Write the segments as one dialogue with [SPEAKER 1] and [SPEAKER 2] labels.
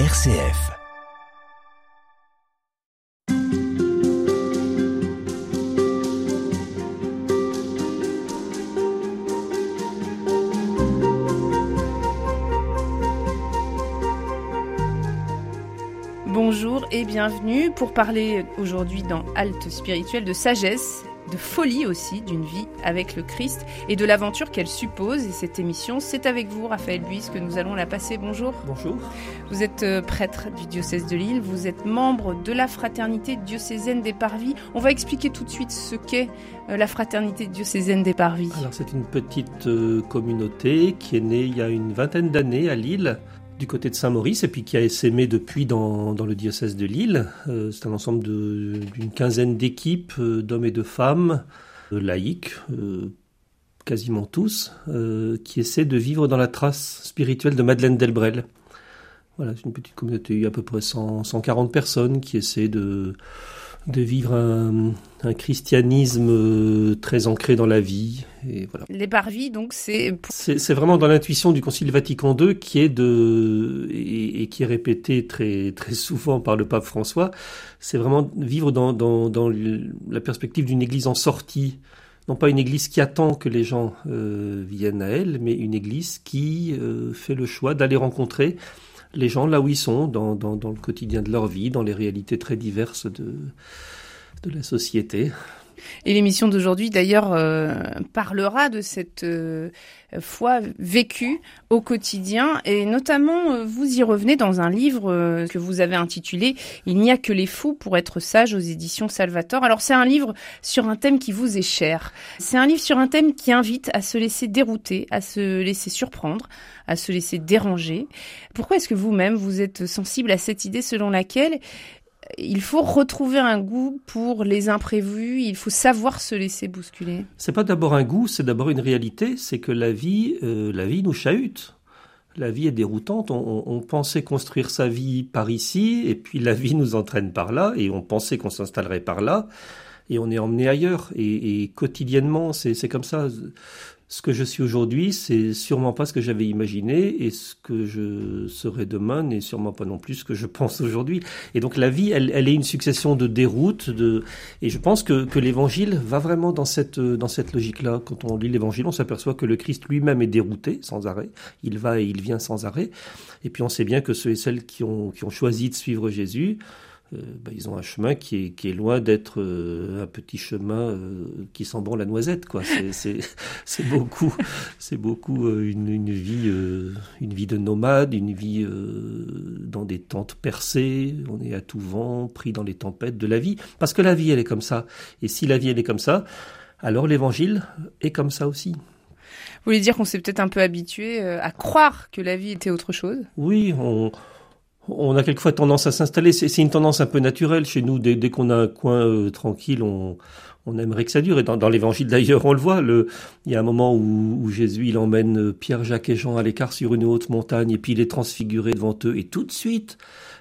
[SPEAKER 1] RCF.
[SPEAKER 2] Bonjour et bienvenue pour parler aujourd'hui dans Halte spirituelle de sagesse de folie aussi d'une vie avec le Christ et de l'aventure qu'elle suppose. Et cette émission, c'est avec vous, Raphaël Buis, que nous allons la passer. Bonjour.
[SPEAKER 3] Bonjour.
[SPEAKER 2] Vous êtes euh, prêtre du diocèse de Lille, vous êtes membre de la fraternité diocésaine des Parvis. On va expliquer tout de suite ce qu'est euh, la fraternité diocésaine des Parvis.
[SPEAKER 3] Alors c'est une petite euh, communauté qui est née il y a une vingtaine d'années à Lille du côté de Saint-Maurice et puis qui a essaimé depuis dans, le diocèse de Lille. Euh, c'est un ensemble d'une quinzaine d'équipes euh, d'hommes et de femmes, euh, laïcs, quasiment tous, qui essaient de vivre dans la trace spirituelle de Madeleine Delbrel. Voilà, c'est une petite communauté, à peu près 100, 140 personnes qui essaient de de vivre christianisme euh, très ancré dans la vie. Et voilà.
[SPEAKER 2] Les parvis, donc, c'est...
[SPEAKER 3] C'est vraiment dans l'intuition du Concile Vatican II qui est de... et, qui est répété très, très souvent par le pape François, c'est vraiment vivre dans, dans, dans, la perspective d'une église en sortie. Non pas une église qui attend que les gens euh, viennent à elle, mais une église qui euh, fait le choix d'aller rencontrer les gens là où ils sont, dans, dans, dans, le quotidien de leur vie, dans les réalités très diverses de, de la société.
[SPEAKER 2] Et l'émission d'aujourd'hui, d'ailleurs, euh, parlera de cette euh, foi vécue au quotidien. Et notamment, euh, vous y revenez dans un livre que vous avez intitulé Il n'y a que les fous pour être sages aux éditions Salvator. Alors, c'est un livre sur un thème qui vous est cher. C'est un livre sur un thème qui invite à se laisser dérouter, à se laisser surprendre, à se laisser déranger. Pourquoi est-ce que vous-même, vous êtes sensible à cette idée selon laquelle il faut retrouver un goût pour les imprévus, il faut savoir se laisser bousculer.
[SPEAKER 3] C'est pas d'abord un goût, c'est d'abord une réalité, c'est que la vie, euh, la vie nous chahute. La vie est déroutante. On, pensait construire sa vie par ici, et puis la vie nous entraîne par là, et on pensait qu'on s'installerait par là, et on est emmené ailleurs. Et, et quotidiennement, c'est comme ça ce que je suis aujourd'hui, c'est sûrement pas ce que j'avais imaginé, et ce que je serai demain n'est sûrement pas non plus ce que je pense aujourd'hui. Et donc la vie, elle, est une succession de déroutes, de... et je pense que, que l'évangile va vraiment dans cette, dans cette logique-là. Quand on lit l'évangile, on s'aperçoit que le Christ lui-même est dérouté sans arrêt, il va et il vient sans arrêt, et puis on sait bien que ceux et celles qui ont, qui ont choisi de suivre Jésus, bah, ils ont un chemin qui est, qui est loin d'être euh, un petit chemin euh, qui sent bon la noisette. Quoi. C'est, c'est, beaucoup, c'est beaucoup une, une, vie, une vie de nomade, une vie dans des tentes percées. On est à tout vent, pris dans les tempêtes de la vie. Parce que la vie, elle est comme ça. Et si la vie, elle est comme ça, alors l'évangile est comme ça aussi.
[SPEAKER 2] Vous voulez dire qu'on s'est peut-être un peu habitué à croire que la vie était autre chose?
[SPEAKER 3] Oui, on, on a quelquefois tendance à s'installer. C'est une tendance un peu naturelle chez nous. Dès, qu'on a un coin euh, tranquille, on, aimerait que ça dure. Et dans, l'Évangile d'ailleurs, on le voit. il y a un moment où, Jésus il emmène euh, Pierre, Jacques et Jean à l'écart sur une haute montagne, et puis il est transfiguré devant eux. Et tout de suite,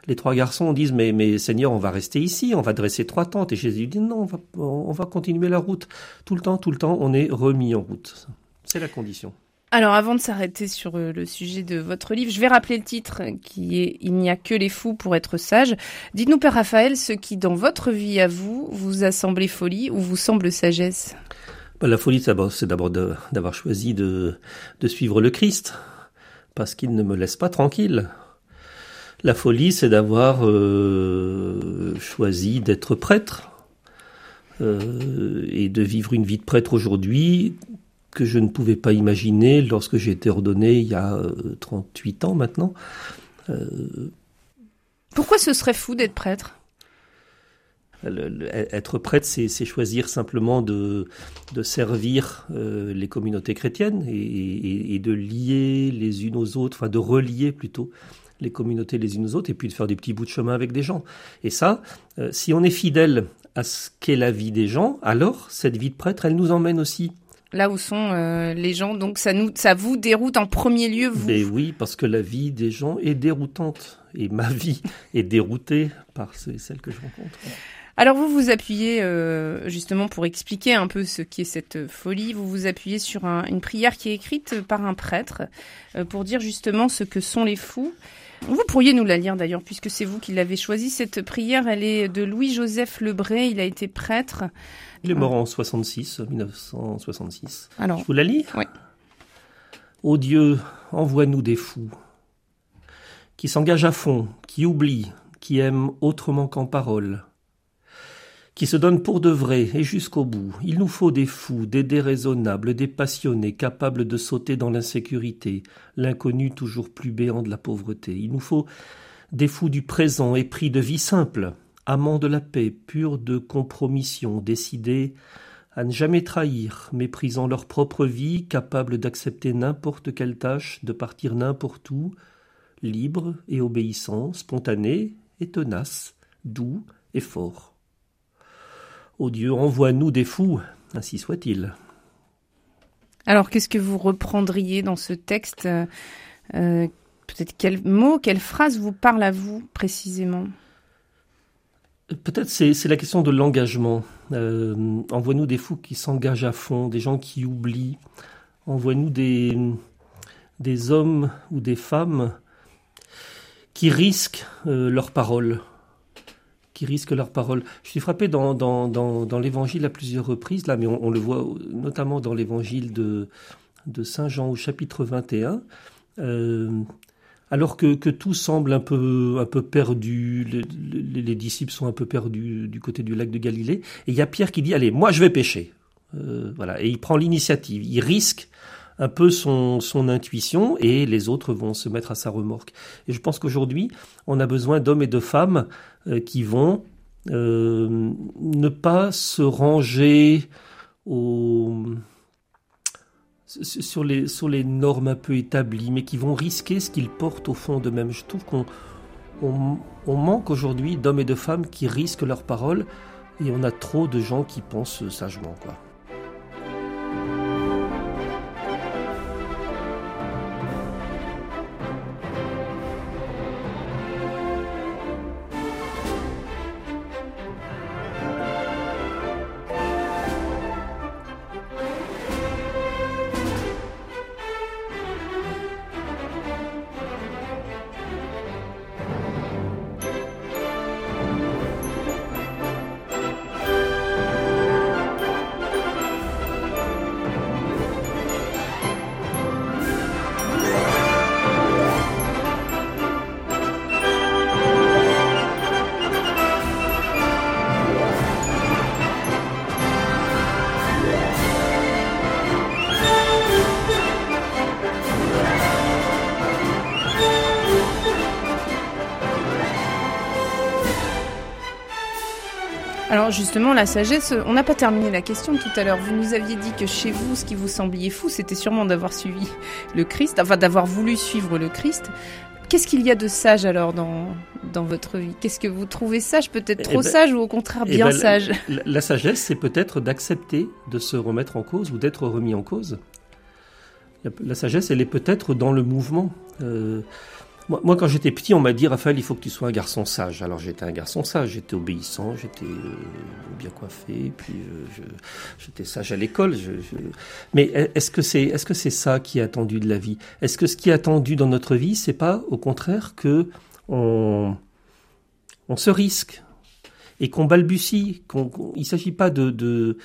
[SPEAKER 3] les trois garçons disent mais, Seigneur, on va rester ici, on va dresser trois tentes. Et Jésus dit non, on va continuer la route. Tout le temps, tout le temps, on est remis en route. C'est la condition.
[SPEAKER 2] Alors avant de s'arrêter sur euh, le sujet de votre livre, je vais rappeler le titre qui est Il n'y a que les fous pour être sages. Dites-nous, Père Raphaël, ce qui dans votre vie à vous vous a semblé folie ou vous semble sagesse?
[SPEAKER 3] Bah, La folie, c'est d'abord d'avoir choisi de, suivre le Christ, parce qu'il ne me laisse pas tranquille. La folie, c'est d'avoir euh, choisi d'être prêtre euh, et de vivre une vie de prêtre aujourd'hui que je ne pouvais pas imaginer lorsque j'ai été ordonné il y a 38 euh, ans maintenant.
[SPEAKER 2] Euh, Pourquoi ce serait fou d'être prêtre?
[SPEAKER 3] Être prêtre, c'est choisir simplement de, de servir euh, les communautés chrétiennes et, et, de lier les unes aux autres, enfin de relier plutôt les communautés les unes aux autres et puis de faire des petits bouts de chemin avec des gens. Et ça, si on est fidèle à ce qu'est la vie des gens, alors cette vie de prêtre, elle nous emmène aussi
[SPEAKER 2] là où sont euh, les gens. Donc ça nous, ça vous déroute en premier lieu, vous.
[SPEAKER 3] Mais oui, parce que la vie des gens est déroutante et ma vie est déroutée par celle que je rencontre.
[SPEAKER 2] Alors vous vous appuyez euh, justement pour expliquer un peu ce qu'est cette folie. Vous vous appuyez sur une prière qui est écrite par un prêtre euh, pour dire justement ce que sont les fous. Vous pourriez nous la lire d'ailleurs, puisque c'est vous qui l'avez choisie. Cette prière, elle est de Louis-Joseph Lebré. Il a été prêtre.
[SPEAKER 3] Il est mort en 66, 1966.
[SPEAKER 2] Alors,
[SPEAKER 3] Je vous la lis
[SPEAKER 2] Oui.
[SPEAKER 3] Ô Dieu, envoie-nous des fous qui s'engagent à fond, qui oublient, qui aiment autrement qu'en parole, qui se donnent pour de vrai et jusqu'au bout. Il nous faut des fous, des déraisonnables, des passionnés, capables de sauter dans l'insécurité, l'inconnu toujours plus béant de la pauvreté. Il nous faut des fous du présent, épris de vie simple, amants de la paix, purs de compromission, décidés à ne jamais trahir, méprisant leur propre vie, capables d'accepter n'importe quelle tâche, de partir n'importe où, libres et obéissants, spontanés et tenaces, doux et forts. Ô Dieu, envoie-nous des fous, ainsi soit-il.
[SPEAKER 2] alors qu'est-ce que vous reprendriez dans ce texte? Euh, euh, Peut-être quel mot, quelle phrase vous parle à vous précisément?
[SPEAKER 3] Peut-être c'est la question de l'engagement. Euh, Envoie-nous des fous qui s'engagent à fond, des gens qui oublient. Envoie-nous des, des hommes ou des femmes qui risquent euh, leurs paroles. Qui risquent. Je suis frappé dans, dans, dans, l'évangile à plusieurs reprises, là, mais on, le voit notamment dans l'évangile de, de Saint Jean au chapitre 21. Euh, alors que, tout semble un peu, perdu, les, les- les disciples sont un peu perdus du côté du lac de Galilée, et il y a Pierre qui dit, allez, moi je vais pêcher. Euh, voilà, et il prend l'initiative, il risque un peu son, son intuition, et les autres vont se mettre à sa remorque. Et je pense qu'aujourd'hui, on a besoin d'hommes et de femmes euh, qui vont euh, ne pas se ranger au sur les, sur les normes un peu établies, mais qui vont risquer ce qu'ils portent au fond d'eux-mêmes. Je trouve qu'on on, manque aujourd'hui d'hommes et de femmes qui risquent leurs paroles, et on a trop de gens qui pensent sagement, quoi.
[SPEAKER 2] Justement, la sagesse, on n'a pas terminé la question tout à l'heure. Vous nous aviez dit que chez vous, ce qui vous sembliez fou, c'était sûrement d'avoir suivi le Christ, enfin d'avoir voulu suivre le Christ. Qu'est-ce qu'il y a de sage alors dans, dans votre vie? Qu'est-ce que vous trouvez sage Peut-être
[SPEAKER 3] Eh
[SPEAKER 2] trop
[SPEAKER 3] ben-
[SPEAKER 2] sage ou au contraire
[SPEAKER 3] Eh
[SPEAKER 2] bien
[SPEAKER 3] ben,
[SPEAKER 2] sage?
[SPEAKER 3] La, la sagesse, c'est peut-être d'accepter de se remettre en cause ou d'être remis en cause. La, la sagesse, elle est peut-être dans le mouvement. Euh, moi, quand j'étais petit, on m'a dit, Raphaël, il faut que tu sois un garçon sage. Alors j'étais un garçon sage, j'étais obéissant, j'étais euh, bien coiffé, puis euh, j'étais sage à l'école. je- je- Mais est-ce que c'est est-ce que c'est ça qui est attendu de la vie? Est-ce que ce qui est attendu dans notre vie, c'est pas au contraire que on on se risque et qu'on balbutie. Qu'on, qu'on- il s'agit pas de- de-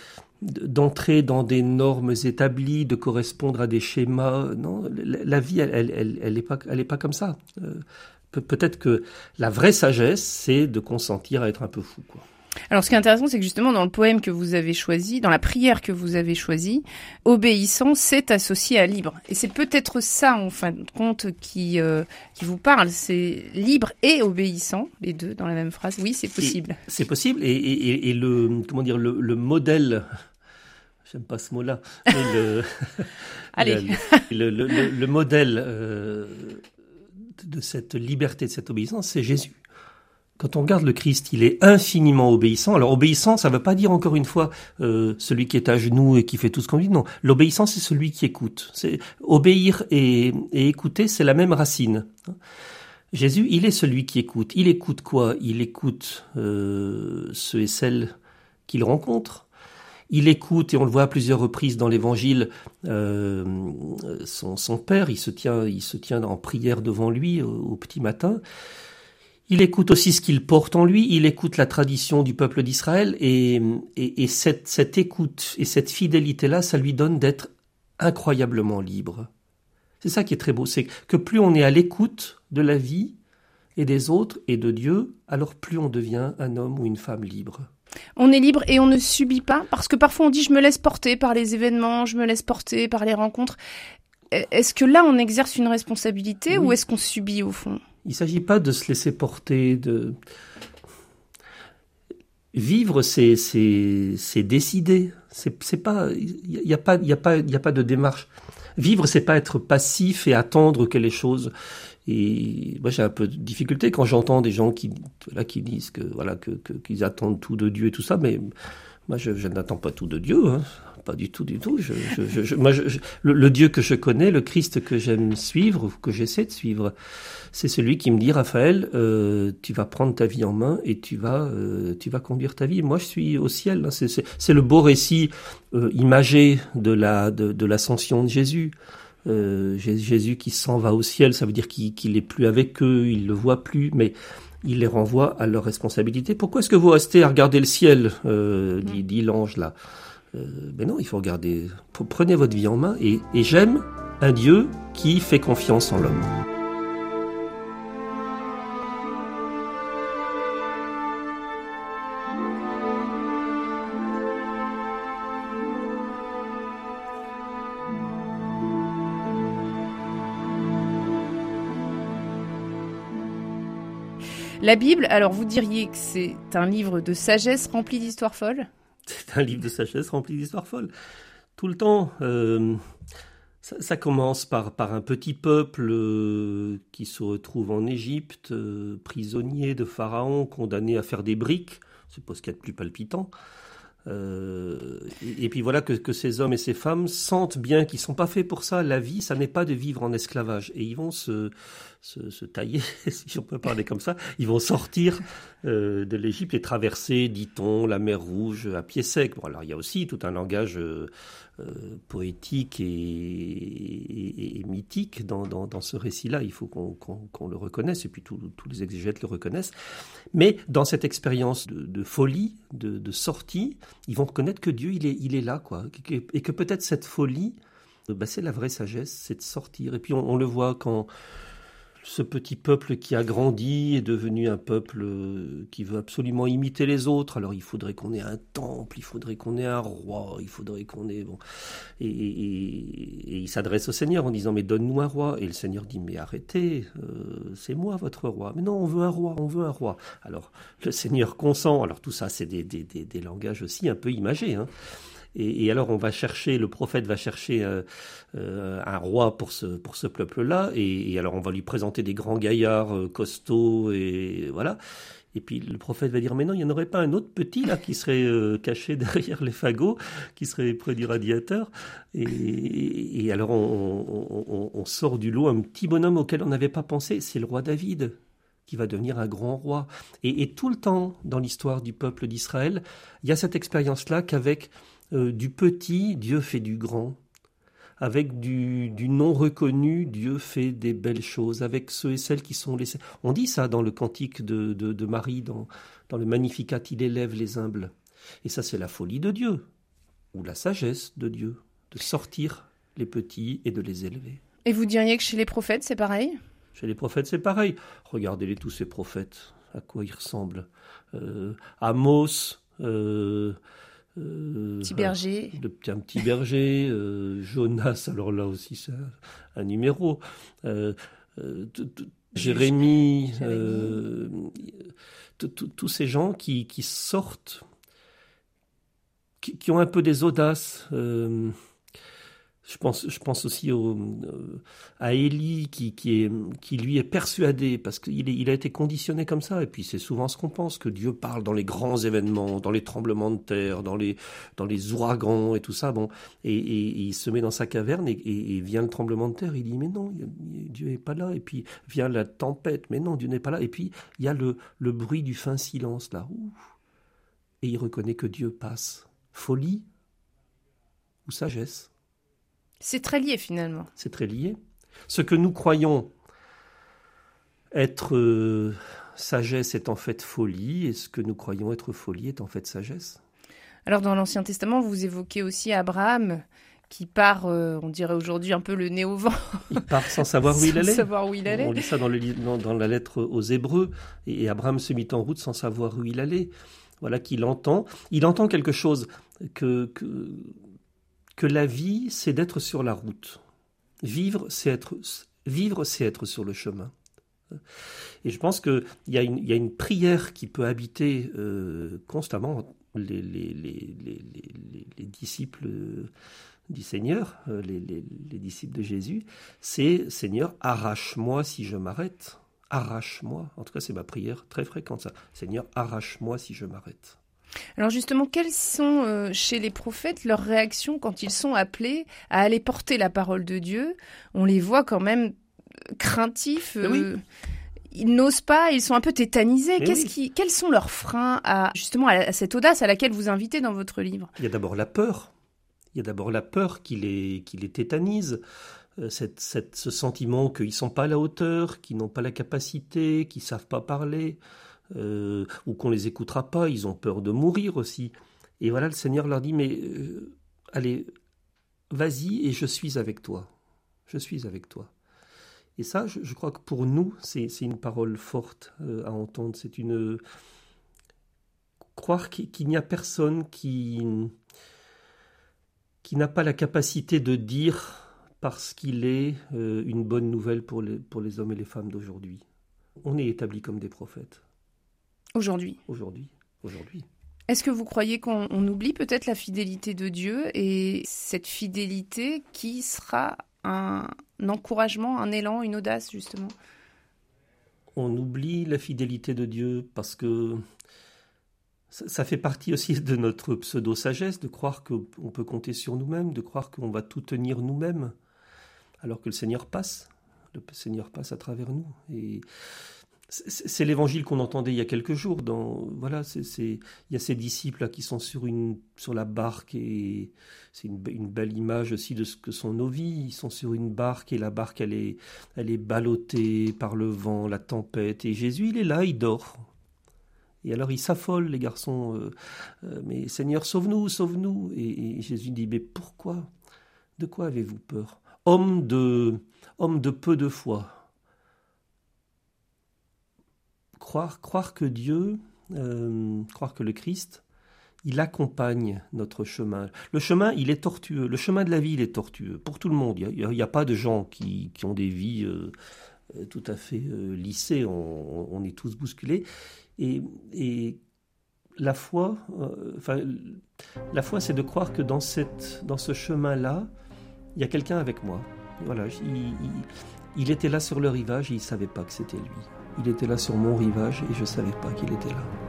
[SPEAKER 3] d'entrer dans des normes établies, de correspondre à des schémas. Non, la, vie, elle, elle, elle, elle est pas, elle est pas comme ça. Euh, peut- peut-être que la vraie sagesse, c'est de consentir à être un peu fou. Quoi.
[SPEAKER 2] Alors ce qui est intéressant, c'est que justement dans le poème que vous avez choisi, dans la prière que vous avez choisie, obéissant, c'est associé à libre. Et c'est peut-être ça, en fin de compte, qui, euh, qui vous parle. C'est libre et obéissant, les deux dans la même phrase. Oui, c'est possible.
[SPEAKER 3] C'est possible. Et, et, et- le, comment dire, le, le modèle. J'aime pas ce mot-là. le- le modèle euh, de cette liberté, de cette obéissance, c'est Jésus. Quand on regarde le Christ, il est infiniment obéissant. Alors obéissant, ça ne veut pas dire encore une fois euh, celui qui est à genoux et qui fait tout ce qu'on dit. Non, l'obéissant, c'est celui qui écoute. C'est obéir et, écouter, c'est la même racine. Jésus, il est celui qui écoute. Il écoute quoi? Il écoute euh, ceux et celles qu'il rencontre. Il écoute, et on le voit à plusieurs reprises dans l'Évangile, euh, son, son, père, il se, tient, il se tient en prière devant lui au, petit matin. Il écoute aussi ce qu'il porte en lui, il écoute la tradition du peuple d'Israël, et, et, et cette, cette écoute et cette fidélité-là, ça lui donne d'être incroyablement libre. C'est ça qui est très beau, c'est que plus on est à l'écoute de la vie et des autres et de Dieu, alors plus on devient un homme ou une femme libre.
[SPEAKER 2] On est libre et on ne subit pas parce que parfois on dit je me laisse porter par les événements, je me laisse porter par les rencontres. Est-ce que là on exerce une responsabilité ou est-ce qu'on subit au fond?
[SPEAKER 3] Il ne s'agit pas de se laisser porter, de vivre, c'est décider. C'est pas il n'y a pas a a pas de démarche. Vivre, c'est pas être passif et attendre que les choses et moi, j'ai un peu de difficulté quand j'entends des gens qui, là, qui disent que, voilà, que, qu'ils attendent tout de Dieu et tout ça, mais moi, je, n'attends pas tout de Dieu, hein. pas du tout, du tout. Je, je, moi, le, Dieu que je connais, le Christ que j'aime suivre, que j'essaie de suivre, c'est celui qui me dit, Raphaël, euh, tu vas prendre ta vie en main et tu vas, euh, tu vas conduire ta vie. Moi, je suis au ciel. Hein. C'est, le beau récit euh, imagé de la, de, de l'ascension de Jésus. Euh, Jésus qui s'en va au ciel, ça veut dire qu'il n'est plus avec eux, il le voit plus, mais il les renvoie à leur responsabilité. Pourquoi est-ce que vous restez à regarder le ciel, euh, dit, l'ange là? Euh, Ben non, il faut regarder. Prenez votre vie en main et j'aime un Dieu qui fait confiance en l'homme.
[SPEAKER 2] La Bible, alors vous diriez que c'est un livre de sagesse rempli d'histoires folles?
[SPEAKER 3] C'est un livre de sagesse rempli d'histoires folles. Tout le temps. Euh, ça, commence par, un petit peuple euh, qui se retrouve en Égypte, euh, prisonnier de Pharaon, condamné à faire des briques. C'est pas ce qu'il y a de plus palpitant. Euh, et, puis voilà que, ces hommes et ces femmes sentent bien qu'ils sont pas faits pour ça. La vie, ça n'est pas de vivre en esclavage. Et ils vont se, se, tailler, si on peut parler comme ça. Ils vont sortir euh, de l'Égypte et traverser, dit-on, la mer Rouge à pied sec. Bon, alors il y a aussi tout un langage euh, euh, poétique et, mythique dans, dans, ce récit-là. Il faut qu'on le reconnaisse, et puis tous les exégètes le reconnaissent. Mais dans cette expérience de, folie, de, sortie, ils vont reconnaître que Dieu, il est, il est là, quoi. Et que peut-être cette folie, bah, c'est la vraie sagesse, c'est de sortir. Et puis on le voit quand ce petit peuple qui a grandi est devenu un peuple euh, qui veut absolument imiter les autres. Alors il faudrait qu'on ait un temple, il faudrait qu'on ait un roi, il faudrait qu'on ait... Bon. Et, il s'adresse au Seigneur en disant, mais donne-nous un roi. Et le Seigneur dit, mais arrêtez, euh, c'est moi votre roi. Mais non, on veut un roi, on veut un roi. Alors le Seigneur consent. Alors tout ça, c'est des, langages aussi un peu imagés. Hein. Et, alors on va chercher, le prophète va chercher euh, euh, un roi pour ce, pour ce peuple-là, et, alors on va lui présenter des grands gaillards euh, costauds, et voilà. Et puis le prophète va dire, mais non, il n'y en aurait pas un autre petit là qui serait caché derrière les fagots, qui serait près du radiateur. Et, alors on, sort du lot un petit bonhomme auquel on n'avait pas pensé, c'est le roi David qui va devenir un grand roi. Et tout le temps dans l'histoire du peuple d'Israël, il y a cette expérience-là qu'avec euh, du petit, Dieu fait du grand. Avec du, non reconnu, Dieu fait des belles choses. Avec ceux et celles qui sont laissés. On dit ça dans le cantique de, de, Marie, dans, dans le Magnificat, il élève les humbles. Et ça, c'est la folie de Dieu, ou la sagesse de Dieu, de sortir les petits et de les élever.
[SPEAKER 2] Et vous diriez que chez les prophètes, c'est pareil?
[SPEAKER 3] Chez les prophètes, c'est pareil. Regardez-les tous ces prophètes, à quoi ils ressemblent. Euh, Amos, euh,
[SPEAKER 2] euh, petit berger.
[SPEAKER 3] un petit berger. Euh, Jonas, alors là aussi, c'est un, numéro. Euh, Jérémie, tous ces gens qui, sortent, qui, qui, ont un peu des audaces. Je pense, je pense aussi au, euh, à Élie qui, qui, est, qui lui est persuadé, parce qu'il il a été conditionné comme ça, et puis c'est souvent ce qu'on pense, que Dieu parle dans les grands événements, dans les tremblements de terre, dans les, dans les ouragans et tout ça, bon, et, il se met dans sa caverne et, et, vient le tremblement de terre, il dit mais non, Dieu n'est pas là, et puis vient la tempête, mais non, Dieu n'est pas là, et puis il y a le, le bruit du fin silence là, et il reconnaît que Dieu passe. Folie, ou sagesse?
[SPEAKER 2] C'est très lié finalement.
[SPEAKER 3] C'est très lié. Ce que nous croyons être euh, sagesse est en fait folie, et ce que nous croyons être folie est en fait sagesse.
[SPEAKER 2] Alors dans l'Ancien Testament, vous évoquez aussi Abraham qui part, euh, on dirait aujourd'hui, un peu le nez au vent.
[SPEAKER 3] Il part sans savoir où il allait.
[SPEAKER 2] savoir où il allait.
[SPEAKER 3] On lit ça dans, le, dans, la lettre aux Hébreux, et Abraham se mit en route sans savoir où il allait. Voilà qu'il entend. Il entend quelque chose, que, que, que la vie, c'est d'être sur la route. Vivre, c'est être, vivre, c'est être sur le chemin. Et je pense qu'il y, a une, y a une prière qui peut habiter euh, constamment les, les, les, les, disciples du Seigneur, euh, les, disciples de Jésus, c'est Seigneur, arrache-moi si je m'arrête. Arrache-moi. En tout cas, c'est ma prière très fréquente, ça. Seigneur, arrache-moi si je m'arrête.
[SPEAKER 2] Alors justement, quelles sont euh, chez les prophètes leurs réactions quand ils sont appelés à aller porter la parole de Dieu? On les voit quand même craintifs. Euh, ils n'osent pas, ils sont un peu tétanisés. Qu'est-ce qui, quels sont leurs freins à justement à, cette audace à laquelle vous invitez dans votre livre?
[SPEAKER 3] Il y a d'abord la peur. Il y a d'abord la peur qui les, qui les tétanise. Euh, cette, cette, ce sentiment qu'ils ne sont pas à la hauteur, qu'ils n'ont pas la capacité, qu'ils ne savent pas parler, euh, ou qu'on les écoutera pas, ils ont peur de mourir aussi. Et voilà, le Seigneur leur dit, mais euh, allez, vas-y et je suis avec toi. Je suis avec toi. Et ça, je, crois que pour nous, c'est une parole forte euh, à entendre. C'est une... Croire qu'il n'y a personne qui, qui n'a pas la capacité de dire parce qu'il est une bonne nouvelle pour les, pour les hommes et les femmes d'aujourd'hui. On est établis comme des prophètes.
[SPEAKER 2] Aujourd'hui.
[SPEAKER 3] Aujourd'hui. Aujourd'hui.
[SPEAKER 2] Est-ce que vous croyez qu'on oublie peut-être la fidélité de Dieu et cette fidélité qui sera un, encouragement, un élan, une audace, justement?
[SPEAKER 3] On oublie la fidélité de Dieu parce que ça, fait partie aussi de notre pseudo-sagesse de croire qu'on peut compter sur nous-mêmes, de croire qu'on va tout tenir nous-mêmes, alors que le Seigneur passe. Le Seigneur passe à travers nous. Et c'est l'évangile qu'on entendait il y a quelques jours. Dans, voilà, il y a ces disciples là qui sont sur, une, sur la barque et c'est une, une, belle image aussi de ce que sont nos vies. Ils sont sur une barque et la barque elle est, elle est ballottée par le vent, la tempête et Jésus il est là, il dort. Et alors ils s'affolent les garçons. Euh, euh, mais Seigneur sauve-nous, sauve-nous. Et, et Jésus dit mais pourquoi? De quoi avez-vous peur? Homme de, homme de peu de foi croire, croire que Dieu, euh, croire que le Christ, il accompagne notre chemin. Le chemin, il est tortueux. Le chemin de la vie, il est tortueux pour tout le monde. Il n'y a, pas de gens qui, ont des vies euh, euh, tout à fait lissées. On, est tous bousculés. Et, la foi, la foi, c'est de croire que dans, cette, dans ce chemin-là, il y a quelqu'un avec moi. Voilà, il, il, était là sur le rivage et il ne savait pas que c'était lui. Il était là sur mon rivage et je ne savais pas qu'il était là.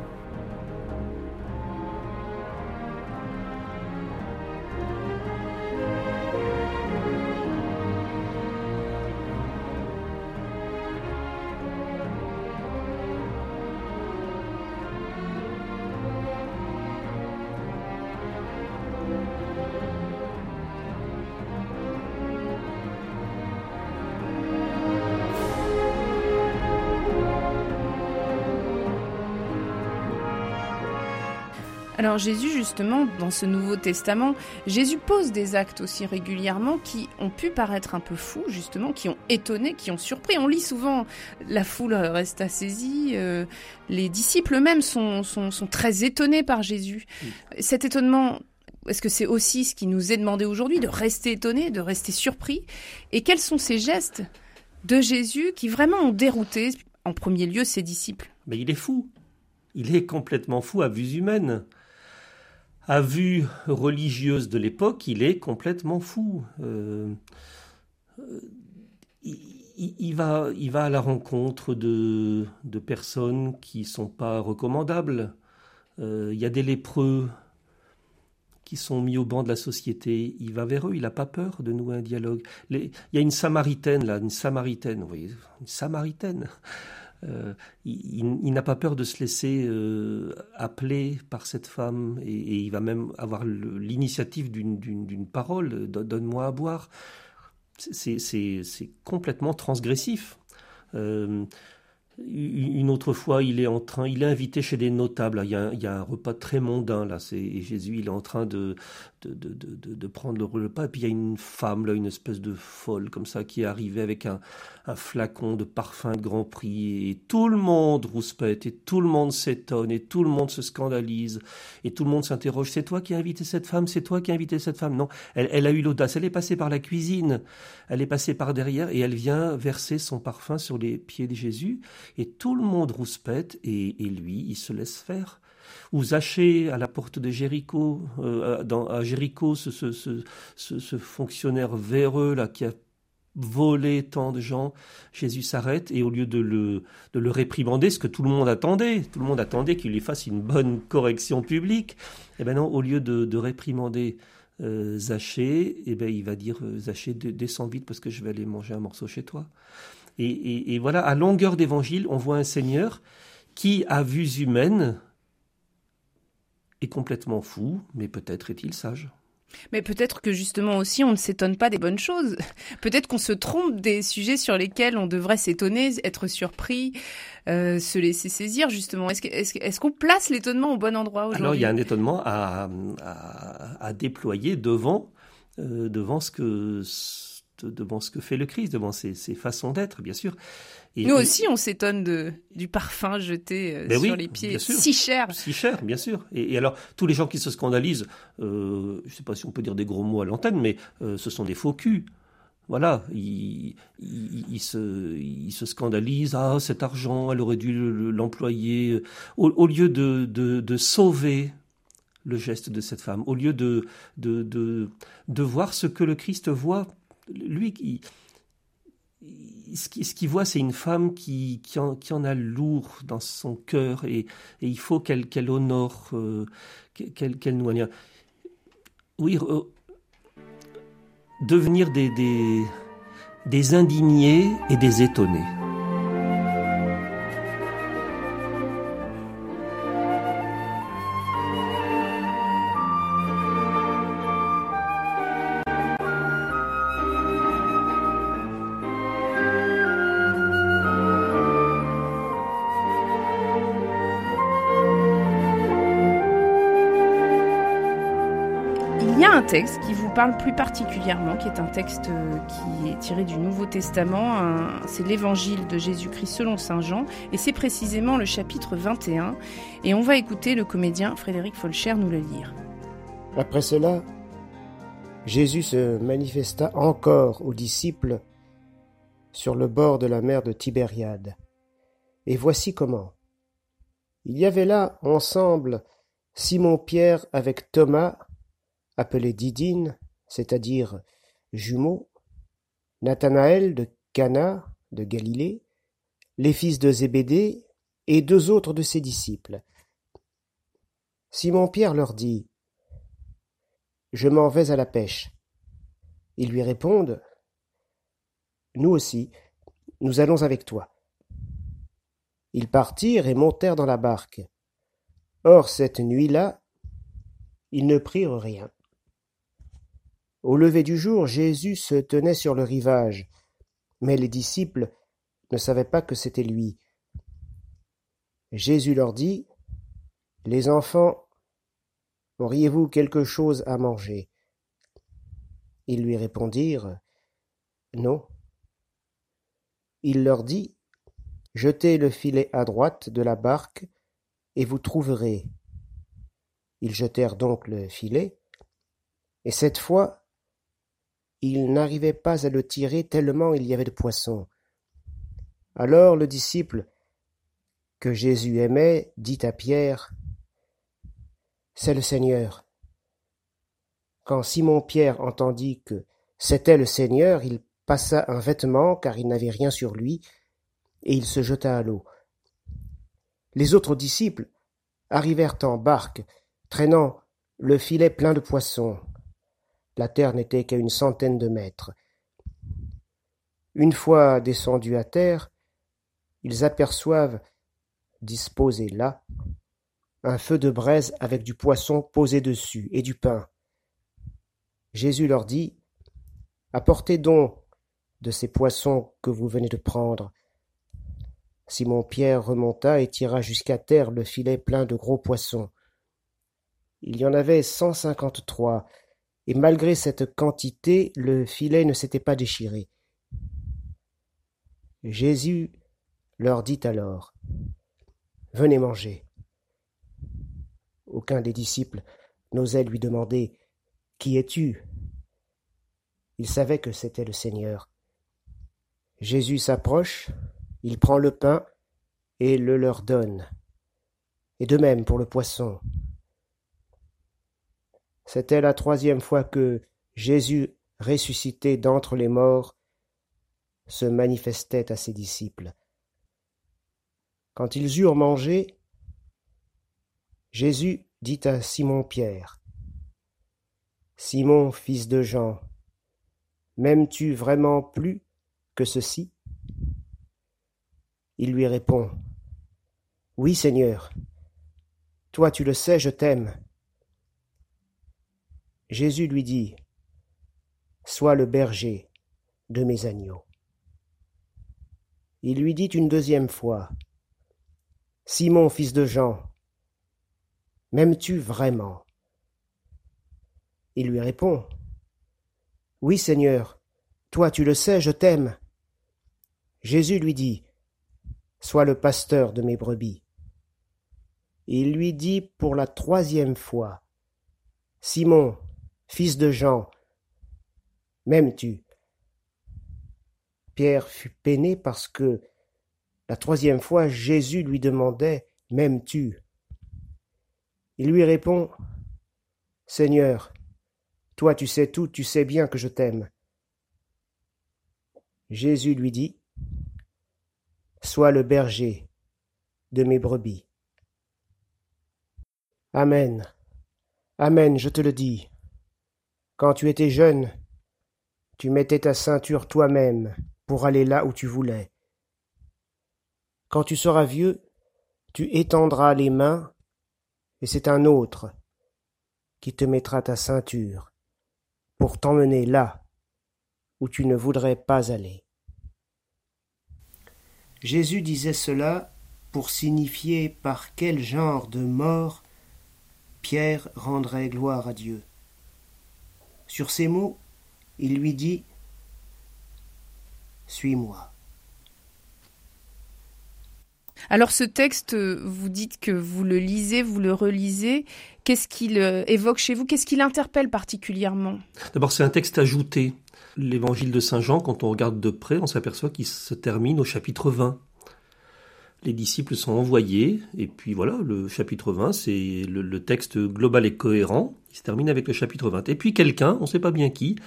[SPEAKER 2] Alors Jésus, justement, dans ce Nouveau Testament, Jésus pose des actes aussi régulièrement qui ont pu paraître un peu fous, justement, qui ont étonné, qui ont surpris. On lit souvent, la foule reste saisie, euh, les disciples eux-mêmes sont, sont, très étonnés par Jésus. Cet étonnement, est-ce que c'est aussi ce qui nous est demandé aujourd'hui, de rester étonné, de rester surpris? Et quels sont ces gestes de Jésus qui vraiment ont dérouté, en premier lieu, ses disciples?
[SPEAKER 3] Mais il est fou. Il est complètement fou à vue humaine à vue religieuse de l'époque, il est complètement fou. Euh, euh, il, va, à la rencontre de, de personnes qui sont pas recommandables. Euh, il y a des lépreux qui sont mis au banc de la société. Il va vers eux, il n'a pas peur de nouer un dialogue. il y a une samaritaine là, une samaritaine, vous une samaritaine. Euh, il, n'a pas peur de se laisser euh, appeler par cette femme et, il va même avoir l'initiative d'une parole, donne-moi à boire. C'est complètement transgressif. Euh, une autre fois, il est en train, il est invité chez des notables. Il y a, il y a un repas très mondain là. C'est Jésus, il est en train de de, de, de, prendre le repas. Et puis il y a une femme là, une espèce de folle comme ça, qui est arrivée avec un, un flacon de parfum de Grand Prix. Et tout le monde rouspète, et tout le monde s'étonne, et tout le monde se scandalise, et tout le monde s'interroge. C'est toi qui as invité cette femme? C'est toi qui as invité cette femme? Non, elle, elle a eu l'audace. Elle est passée par la cuisine, elle est passée par derrière, et elle vient verser son parfum sur les pieds de Jésus et tout le monde rouspète, et, lui, il se laisse faire. Ou Zachée, à la porte de Jéricho, euh, à Jéricho, ce, ce, ce, ce, fonctionnaire véreux là qui a volé tant de gens, Jésus s'arrête et au lieu de le, de le réprimander, ce que tout le monde attendait, tout le monde attendait qu'il lui fasse une bonne correction publique, et eh ben non, au lieu de, de réprimander euh, Zachée, et eh ben il va dire euh, Zachée, descends vite parce que je vais aller manger un morceau chez toi. Et, voilà, à longueur d'évangile, on voit un Seigneur qui, à vues humaines, est complètement fou, mais peut-être est-il sage.
[SPEAKER 2] Mais peut-être que justement aussi on ne s'étonne pas des bonnes choses. Peut-être qu'on se trompe des sujets sur lesquels on devrait s'étonner, être surpris, euh, se laisser saisir justement. Est-ce qu'on place l'étonnement au bon endroit aujourd'hui?
[SPEAKER 3] Alors il y a un étonnement à, déployer devant, euh, devant ce que devant ce que fait le Christ, devant ses, façons d'être, bien sûr.
[SPEAKER 2] Nous aussi, on s'étonne de, du parfum jeté euh, ben sur les pieds, si cher.
[SPEAKER 3] Si cher, bien sûr. Et, alors, tous les gens qui se scandalisent, euh, je ne sais pas si on peut dire des gros mots à l'antenne, mais euh, ce sont des faux culs. Voilà, ils, se, ils se scandalisent. Ah, cet argent, elle aurait dû l'employer. Au, lieu de, de, sauver le geste de cette femme, au lieu de, de, de, de voir ce que le Christ voit lui, ce qu'il voit, c'est une femme qui, qui, en, a lourd dans son cœur et, il faut qu'elle qu'elle honore, euh, qu'elle qu'elle nous Oui, devenir des, des indignés et des étonnés.
[SPEAKER 2] Texte qui vous parle plus particulièrement, qui est un texte euh, qui est tiré du Nouveau Testament. C'est l'évangile de Jésus-Christ selon Saint Jean, et c'est précisément le chapitre 21. Et on va écouter le comédien Frédéric Folcher nous le lire.
[SPEAKER 1] Après cela, Jésus se manifesta encore aux disciples sur le bord de la mer de Tibériade. Et voici comment. Il y avait là ensemble Simon-Pierre avec Thomas, appelé Didine, c'est-à-dire jumeaux, Nathanaël de Cana de Galilée, les fils de Zébédée et deux autres de ses disciples. Simon-Pierre leur dit Je m'en vais à la pêche. Ils lui répondent Nous aussi, nous allons avec toi. Ils partirent et montèrent dans la barque. Or, cette nuit-là, ils ne prirent rien. Au lever du jour, Jésus se tenait sur le rivage, mais les disciples ne savaient pas que c'était lui. Jésus leur dit, Les enfants, auriez-vous quelque chose à manger? Ils lui répondirent, Non. Il leur dit, Jetez le filet à droite de la barque, et vous trouverez. Ils jetèrent donc le filet, et cette fois il n'arrivait pas à le tirer tellement il y avait de poissons. Alors le disciple que Jésus aimait dit à Pierre, C'est le Seigneur. Quand Simon-Pierre entendit que c'était le Seigneur, il passa un vêtement car il n'avait rien sur lui, et il se jeta à l'eau. Les autres disciples arrivèrent en barque, traînant le filet plein de poissons, la terre n'était qu'à une centaine de mètres. Une fois descendus à terre, ils aperçoivent, disposé là, un feu de braise avec du poisson posé dessus et du pain. Jésus leur dit, Apportez donc de ces poissons que vous venez de prendre. Simon-Pierre remonta et tira jusqu'à terre le filet plein de gros poissons. Il y en avait cent cinquante-trois, et malgré cette quantité, le filet ne s'était pas déchiré. Jésus leur dit alors, Venez manger. Aucun des disciples n'osait lui demander, Qui es-tu? Il savait que c'était le Seigneur. Jésus s'approche, il prend le pain et le leur donne. Et de même pour le poisson. C'était la troisième fois que Jésus, ressuscité d'entre les morts, se manifestait à ses disciples. Quand ils eurent mangé, Jésus dit à Simon-Pierre, Simon, fils de Jean, m'aimes-tu vraiment plus que ceci? Il lui répond, Oui, Seigneur, toi tu le sais, je t'aime. Jésus lui dit, Sois le berger de mes agneaux. Il lui dit une deuxième fois, Simon, fils de Jean, m'aimes-tu vraiment? Il lui répond, Oui, Seigneur, toi tu le sais, je t'aime. Jésus lui dit, Sois le pasteur de mes brebis. Il lui dit pour la troisième fois, Simon, fils de Jean, m'aimes-tu? Pierre fut peiné parce que la troisième fois Jésus lui demandait M'aimes-tu? Il lui répond Seigneur, toi tu sais tout, tu sais bien que je t'aime. Jésus lui dit Sois le berger de mes brebis. Amen. Amen, je te le dis. Quand tu étais jeune, tu mettais ta ceinture toi-même pour aller là où tu voulais. Quand tu seras vieux, tu étendras les mains, et c'est un autre qui te mettra ta ceinture pour t'emmener là où tu ne voudrais pas aller. Jésus disait cela pour signifier par quel genre de mort Pierre rendrait gloire à Dieu. Sur ces mots, il lui dit suis-moi.
[SPEAKER 2] Alors ce texte, vous dites que vous le lisez, vous le relisez. Qu'est-ce qu'il euh, évoque chez vous? Qu'est-ce qu'il interpelle particulièrement?
[SPEAKER 3] D'abord, c'est un texte ajouté. L'évangile de Saint Jean, quand on regarde de près, on s'aperçoit qu'il se termine au chapitre 20. Les disciples sont envoyés, et puis voilà, le chapitre 20, c'est le, texte global et cohérent. Il se termine avec le chapitre 20. Et puis quelqu'un, on ne sait pas bien qui,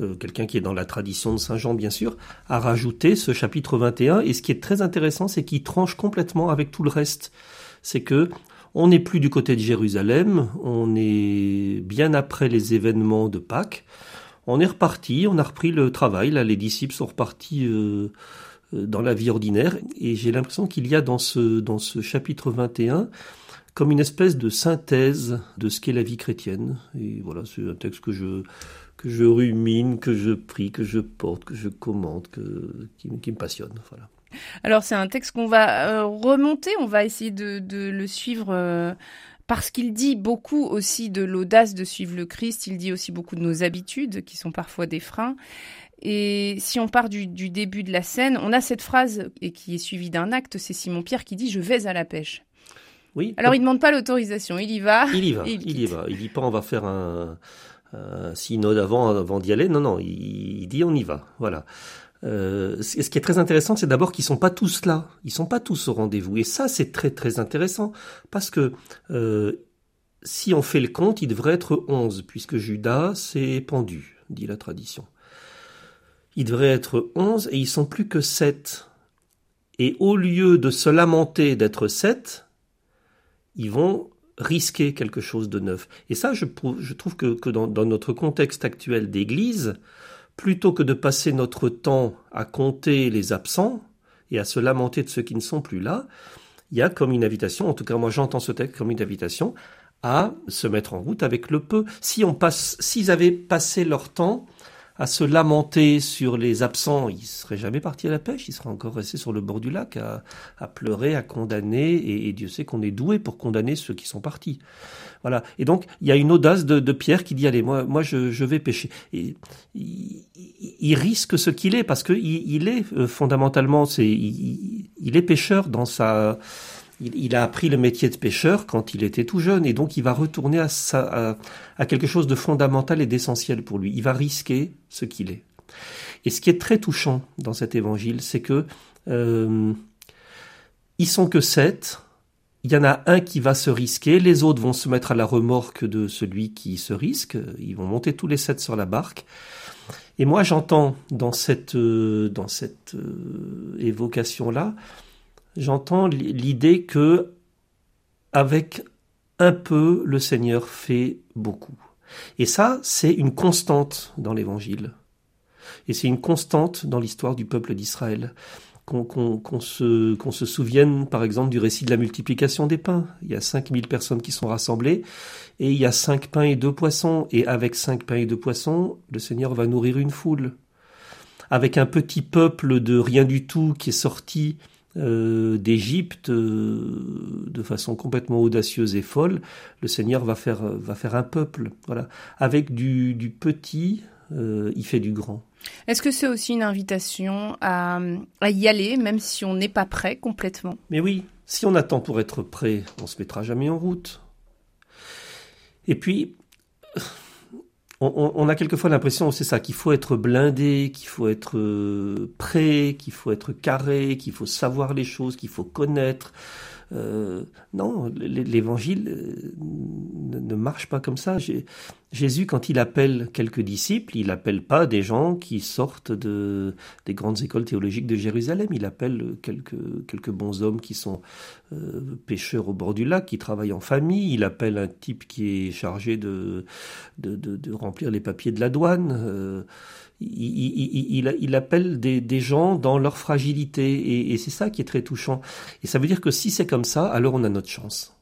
[SPEAKER 3] euh, quelqu'un qui est dans la tradition de Saint Jean bien sûr, a rajouté ce chapitre 21. Et ce qui est très intéressant, c'est qu'il tranche complètement avec tout le reste. C'est que on n'est plus du côté de Jérusalem, on est bien après les événements de Pâques. On est reparti, on a repris le travail. Là, les disciples sont repartis euh, dans la vie ordinaire. Et j'ai l'impression qu'il y a dans ce, dans ce chapitre 21 comme une espèce de synthèse de ce qu'est la vie chrétienne. Et voilà, c'est un texte que je, que je rumine, que je prie, que je porte, que je commente, que, qui, me passionne. Voilà.
[SPEAKER 2] Alors c'est un texte qu'on va euh, remonter, on va essayer de, le suivre euh, parce qu'il dit beaucoup aussi de l'audace de suivre le Christ, il dit aussi beaucoup de nos habitudes qui sont parfois des freins. Et si on part du, début de la scène, on a cette phrase et qui est suivie d'un acte, c'est Simon Pierre qui dit je vais à la pêche.
[SPEAKER 3] Oui.
[SPEAKER 2] Alors il demande pas l'autorisation, il y va.
[SPEAKER 3] Il y va, il, il y va. Il dit pas on va faire un, euh, synode avant, avant d'y aller. Non, non, il, dit on y va. Voilà. Euh, ce qui est très intéressant, c'est d'abord qu'ils sont pas tous là. Ils sont pas tous au rendez-vous. Et ça, c'est très très intéressant parce que euh, si on fait le compte, il devrait être 11 puisque Judas s'est pendu, dit la tradition. Il devrait être 11 et ils sont plus que 7. Et au lieu de se lamenter d'être 7, ils vont risquer quelque chose de neuf. Et ça, je, trouve que, dans, notre contexte actuel d'Église, plutôt que de passer notre temps à compter les absents, et à se lamenter de ceux qui ne sont plus là, il y a comme une invitation, en tout cas moi j'entends ce texte comme une invitation, à se mettre en route avec le peu. Si on passe, s'ils avaient passé leur temps à se lamenter sur les absents, ils seraient jamais partis à la pêche, ils seraient encore restés sur le bord du lac à, pleurer, à condamner, et, Dieu sait qu'on est doué pour condamner ceux qui sont partis. Voilà. Et donc il y a une audace de, Pierre qui dit allez moi moi je, je vais pêcher. Et, il, il, risque ce qu'il est parce que il, il est euh, fondamentalement c'est il, il, est pêcheur dans sa il, a appris le métier de pêcheur quand il était tout jeune et donc il va retourner à, quelque chose de fondamental et d'essentiel pour lui. Il va risquer ce qu'il est. Et ce qui est très touchant dans cet évangile, c'est que euh, ils sont que sept. Il y en a un qui va se risquer, les autres vont se mettre à la remorque de celui qui se risque. Ils vont monter tous les sept sur la barque. Et moi, j'entends dans cette euh, dans cette euh, évocation là j'entends l'idée que avec un peu, le Seigneur fait beaucoup. Et ça, c'est une constante dans l'Évangile. Et c'est une constante dans l'histoire du peuple d'Israël. Qu'on se, se, souvienne, par exemple, du récit de la multiplication des pains. Il y a 5000 personnes qui sont rassemblées, et il y a cinq pains et deux poissons. Et avec cinq pains et deux poissons, le Seigneur va nourrir une foule. Avec un petit peuple de rien du tout qui est sorti euh, d'Égypte euh, de façon complètement audacieuse et folle, le Seigneur va faire, va faire un peuple. Voilà. Avec du, du petit, euh, il fait du grand.
[SPEAKER 2] Est-ce que c'est aussi une invitation à, à, y aller, même si on n'est pas prêt complètement?
[SPEAKER 3] Mais oui, si on attend pour être prêt, on se mettra jamais en route. Et puis, on, a quelquefois l'impression, c'est ça, qu'il faut être blindé, qu'il faut être euh, prêt, qu'il faut être carré, qu'il faut savoir les choses, qu'il faut connaître. Euh, non, l'évangile euh, ne marche pas comme ça. Jésus, quand il appelle quelques disciples, il appelle pas des gens qui sortent de, des grandes écoles théologiques de Jérusalem. Il appelle quelques, quelques bons hommes qui sont euh, pêcheurs au bord du lac, qui travaillent en famille. Il appelle un type qui est chargé de, de, de, remplir les papiers de la douane il, il, appelle des, des, gens dans leur fragilité et c'est ça qui est très touchant. Et ça veut dire que si c'est comme ça, alors on a notre chance.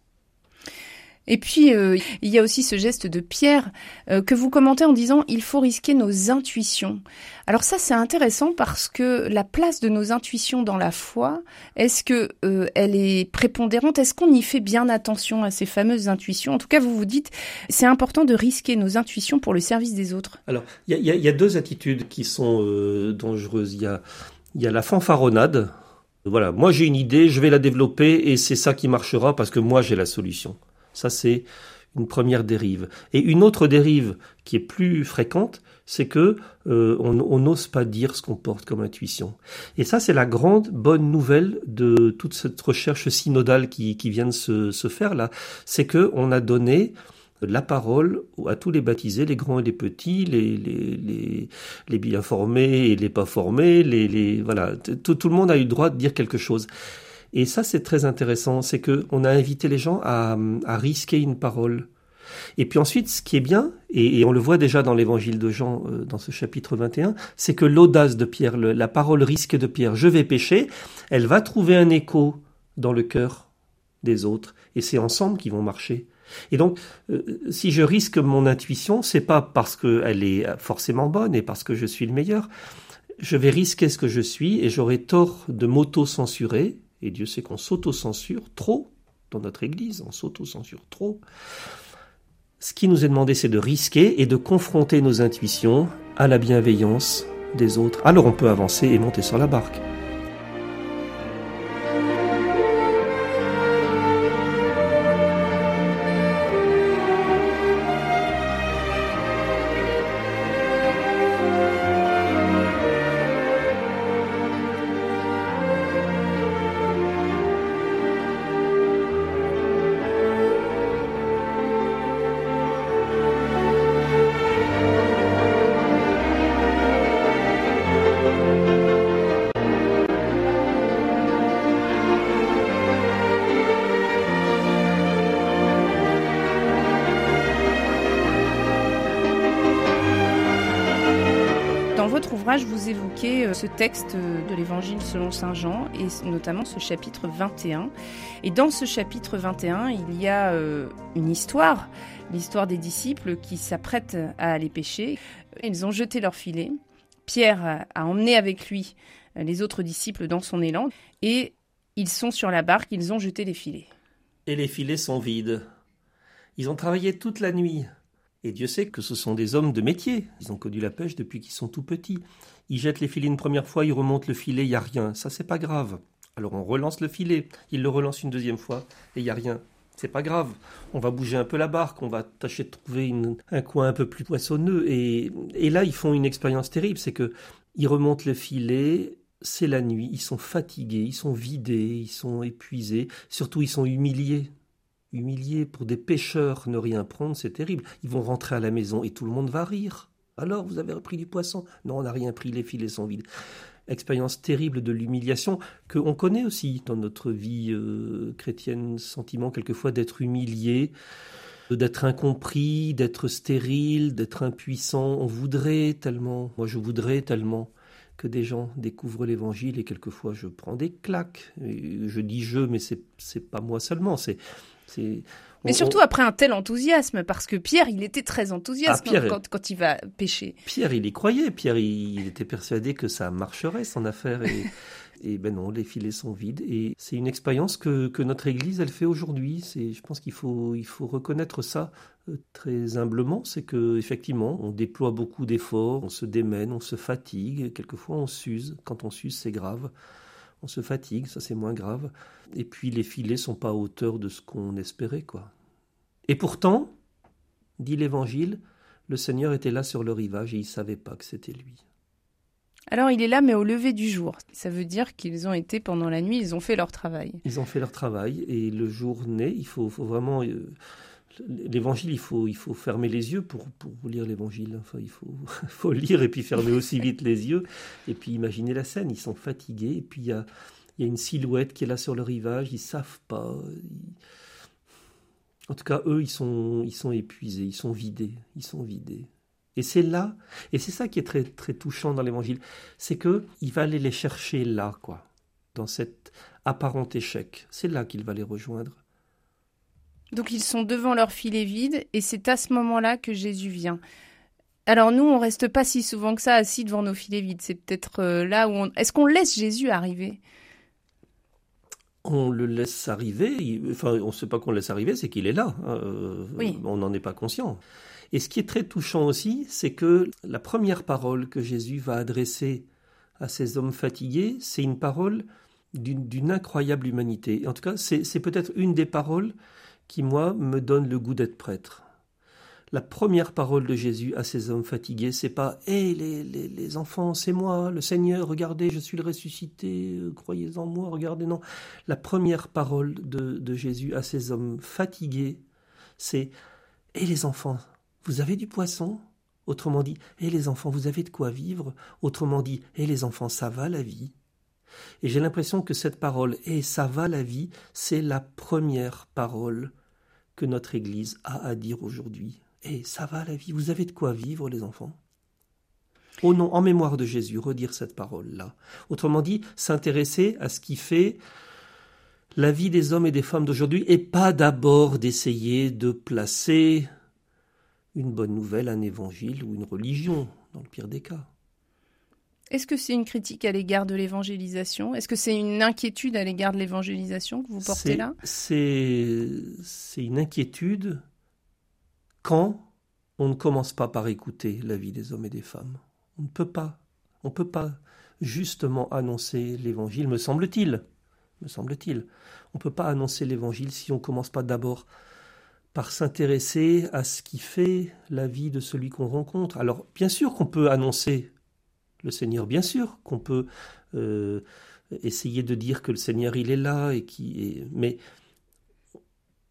[SPEAKER 2] Et puis, euh, il y a aussi ce geste de Pierre euh, que vous commentez en disant il faut risquer nos intuitions. Alors ça, c'est intéressant parce que la place de nos intuitions dans la foi, est-ce que euh, elle est prépondérante? Est-ce qu'on y fait bien attention à ces fameuses intuitions? En tout cas, vous vous dites c'est important de risquer nos intuitions pour le service des autres.
[SPEAKER 3] Alors, il y, a, deux attitudes qui sont dangereuses. Il y a, y a la fanfaronnade. Voilà, moi j'ai une idée, je vais la développer et c'est ça qui marchera parce que moi j'ai la solution. Ça, c'est une première dérive. Et une autre dérive qui est plus fréquente, c'est que euh, on n'ose pas dire ce qu'on porte comme intuition. Et ça, c'est la grande bonne nouvelle de toute cette recherche synodale qui, qui vient de se, se faire là, c'est que on a donné la parole à tous les baptisés, les grands et les petits, les, les, les, les bien formés et les pas formés, les, les voilà, tout, tout le monde a eu le droit de dire quelque chose. Et ça, c'est très intéressant, c'est que on a invité les gens à, à, risquer une parole. Et puis ensuite, ce qui est bien, et, on le voit déjà dans l'évangile de Jean, euh, dans ce chapitre 21, c'est que l'audace de Pierre, la parole risque de Pierre, je vais pécher, elle va trouver un écho dans le cœur des autres, et c'est ensemble qu'ils vont marcher. Et donc, euh, si je risque mon intuition, c'est pas parce qu'elle est forcément bonne et parce que je suis le meilleur. Je vais risquer ce que je suis et j'aurai tort de m'auto-censurer et Dieu sait qu'on s'auto-censure trop dans notre Église, on s'auto-censure trop. Ce qui nous est demandé, c'est de risquer et de confronter nos intuitions à la bienveillance des autres. Alors on peut avancer et monter sur la barque.
[SPEAKER 2] Ouvrage, vous évoquez euh, ce texte de l'Évangile selon Saint Jean, et notamment ce chapitre 21. Et dans ce chapitre 21, il y a euh, une histoire, l'histoire des disciples qui s'apprêtent à aller pêcher. Ils ont jeté leur filet. Pierre a emmené avec lui les autres disciples dans son élan, et ils sont sur la barque, ils ont jeté les filets.
[SPEAKER 3] Et les filets sont vides. Ils ont travaillé toute la nuit. Et Dieu sait que ce sont des hommes de métier. Ils ont connu la pêche depuis qu'ils sont tout petits. Ils jettent les filets une première fois, ils remontent le filet, il n'y a rien. Ça, c'est pas grave. Alors on relance le filet, ils le relancent une deuxième fois, et il n'y a rien. C'est pas grave. On va bouger un peu la barque, on va tâcher de trouver un coin un peu plus poissonneux. Et, là, ils font une expérience terrible. C'est que ils remontent le filet, c'est la nuit, ils sont fatigués, ils sont vidés, ils sont épuisés, surtout ils sont humiliés humiliés pour des pêcheurs, ne rien prendre, c'est terrible. Ils vont rentrer à la maison et tout le monde va rire. Alors, vous avez repris du poisson? Non, on n'a rien pris, les filets sont vides. Expérience terrible de l'humiliation que on connaît aussi dans notre vie euh, chrétienne, sentiment quelquefois d'être humilié, d'être incompris, d'être stérile, d'être impuissant. On voudrait tellement, moi je voudrais tellement que des gens découvrent l'évangile et quelquefois je prends des claques. je dis je, mais c'est pas moi seulement, c'est
[SPEAKER 2] mais surtout après un tel enthousiasme, parce que Pierre, il était très enthousiaste ah, quand, il va pêcher.
[SPEAKER 3] Pierre, il y croyait. Pierre, il, était persuadé que ça marcherait, son affaire. Et, et ben non, les filets sont vides. Et c'est une expérience que, que, notre Église, elle fait aujourd'hui. C'est, je pense qu'il faut, il faut reconnaître ça euh, très humblement. C'est que effectivement, on déploie beaucoup d'efforts, on se démène, on se fatigue. Quelquefois, on s'use. Quand on s'use, c'est grave on se fatigue, ça c'est moins grave. Et puis les filets sont pas à hauteur de ce qu'on espérait, quoi. Et pourtant, dit l'Évangile, le Seigneur était là sur le rivage et il savait pas que c'était lui.
[SPEAKER 2] Alors il est là, mais au lever du jour. Ça veut dire qu'ils ont été pendant la nuit, ils ont fait leur travail.
[SPEAKER 3] Ils ont fait leur travail et le jour naît. Il faut, vraiment. Euh, l'évangile, il faut, il faut fermer les yeux pour, pour lire l'évangile. Enfin, il faut, faut lire et puis fermer aussi vite les yeux. Et puis imaginer la scène. Ils sont fatigués. Et puis il y a, y a, une silhouette qui est là sur le rivage. Ils savent pas. En tout cas, eux, ils sont, ils sont épuisés. Ils sont vidés. Ils sont vidés. Et c'est là, et c'est ça qui est très, très touchant dans l'évangile, c'est que il va aller les chercher là, quoi, dans cet apparent échec. C'est là qu'il va les rejoindre.
[SPEAKER 2] Donc ils sont devant leur filet vide et c'est à ce moment-là que Jésus vient. Alors nous, on reste pas si souvent que ça assis devant nos filets vides. C'est peut-être euh, là où on... Est-ce qu'on laisse Jésus arriver?
[SPEAKER 3] On le laisse arriver, enfin on ne sait pas qu'on le laisse arriver, c'est qu'il est là. Euh, oui. On n'en est pas conscient. Et ce qui est très touchant aussi, c'est que la première parole que Jésus va adresser à ces hommes fatigués, c'est une parole d'une incroyable humanité. En tout cas, c'est peut-être une des paroles qui, moi, me donne le goût d'être prêtre. La première parole de Jésus à ces hommes fatigués, c'est pas Hé les, les, enfants, c'est moi, le Seigneur, regardez, je suis le ressuscité, euh, croyez en moi, regardez, non. La première parole de, de Jésus à ces hommes fatigués, c'est Hé les enfants, vous avez du poisson? Autrement dit, Hé les enfants, vous avez de quoi vivre? Autrement dit, Hé les enfants, ça va la vie? Et j'ai l'impression que cette parole Hé, ça va la vie, c'est la première parole que notre Église a à dire aujourd'hui. Et eh, ça va la vie, vous avez de quoi vivre les enfants Au nom, en mémoire de Jésus, redire cette parole-là. Autrement dit, s'intéresser à ce qui fait la vie des hommes et des femmes d'aujourd'hui et pas d'abord d'essayer de placer une bonne nouvelle, un évangile ou une religion, dans le pire des cas.
[SPEAKER 2] Est-ce que c'est une critique à l'égard de l'évangélisation? Est-ce que c'est une inquiétude à l'égard de l'évangélisation que vous portez là?
[SPEAKER 3] C'est une inquiétude quand on ne commence pas par écouter la vie des hommes et des femmes. On ne peut pas. On ne peut pas justement annoncer l'évangile, me semble-t-il. Me semble-t-il. On ne peut pas annoncer l'évangile si on ne commence pas d'abord par s'intéresser à ce qui fait la vie de celui qu'on rencontre. Alors, bien sûr qu'on peut annoncer le Seigneur, bien sûr qu'on peut euh, essayer de dire que le Seigneur il est là et qui mais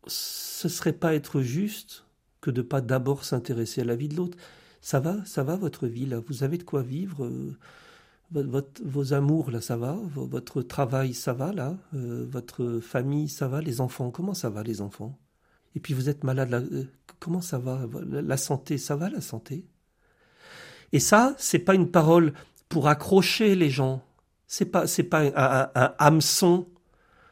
[SPEAKER 3] ce serait pas être juste que de pas d'abord s'intéresser à la vie de l'autre. Ça va, ça va votre vie là, vous avez de quoi vivre. Euh, vos amours là, ça va. Votre travail, ça va là. Euh, votre famille, ça va. Les enfants, comment ça va les enfants? Et puis vous êtes malade comment ça va? La santé, ça va la santé? Et ça, c'est pas une parole pour accrocher les gens. C'est pas, c'est pas un, un, hameçon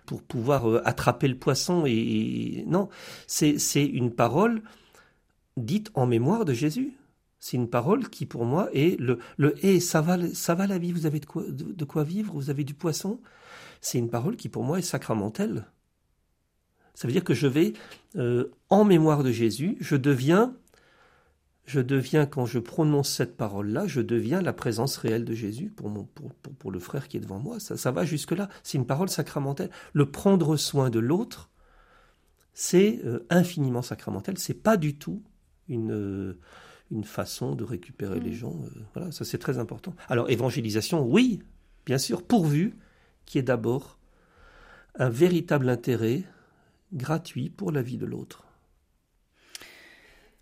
[SPEAKER 3] pour pouvoir euh, attraper le poisson et, non, c'est, c'est une parole dite en mémoire de Jésus. C'est une parole qui, pour moi, est le, le hey, ça va, ça va la vie, vous avez de quoi, de, quoi vivre, vous avez du poisson. C'est une parole qui, pour moi, est sacramentelle. Ça veut dire que je vais, euh, en mémoire de Jésus, je deviens je deviens, quand je prononce cette parole-là, je deviens la présence réelle de Jésus pour, mon, pour, pour, le frère qui est devant moi. Ça, ça va jusque-là. C'est une parole sacramentelle. Le prendre soin de l'autre, c'est euh, infiniment sacramentel. C'est pas du tout une, euh, une façon de récupérer les mm. gens. Euh, voilà, ça c'est très important. Alors, évangélisation, oui, bien sûr, pourvu qu'il y ait d'abord un véritable intérêt gratuit pour la vie de l'autre.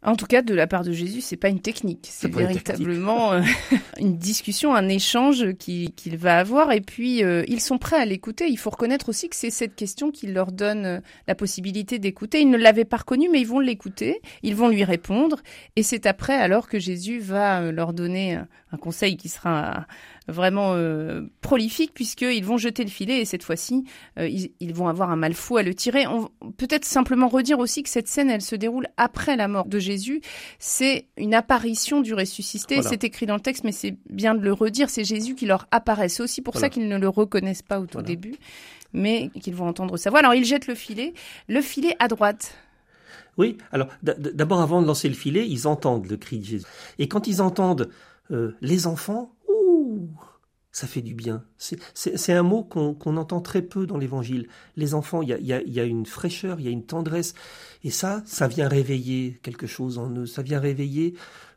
[SPEAKER 2] En tout cas, de la part de Jésus, c'est pas une technique, c'est véritablement euh, une discussion, un échange qu'il va avoir. Et puis, euh, ils sont prêts à l'écouter. Il faut reconnaître aussi que c'est cette question qui leur donne euh, la possibilité d'écouter. Ils ne l'avaient pas reconnu, mais ils vont l'écouter, ils vont lui répondre. Et c'est après, alors que Jésus va leur donner un conseil qui sera vraiment euh, prolifique puisqu'ils vont jeter le filet et cette fois-ci, euh, ils, vont avoir un mal fou à le tirer. On peut-être simplement redire aussi que cette scène, elle se déroule après la mort de Jésus. C'est une apparition du ressuscité. C'est écrit dans le texte, mais c'est bien de le redire. C'est Jésus qui leur apparaît. C'est aussi pour ça qu'ils ne le reconnaissent pas au tout début, mais qu'ils vont entendre sa voix. Alors ils jettent le filet, le filet à droite.
[SPEAKER 3] Oui, alors d'abord avant de lancer le filet, ils entendent le cri de Jésus. Et quand ils entendent euh, les enfants, ça fait du bien. C'est un mot qu'on entend très peu dans l'Évangile. Les enfants, il y a, une fraîcheur, il y a une tendresse, et ça, ça vient réveiller quelque chose en eux. Ça vient réveiller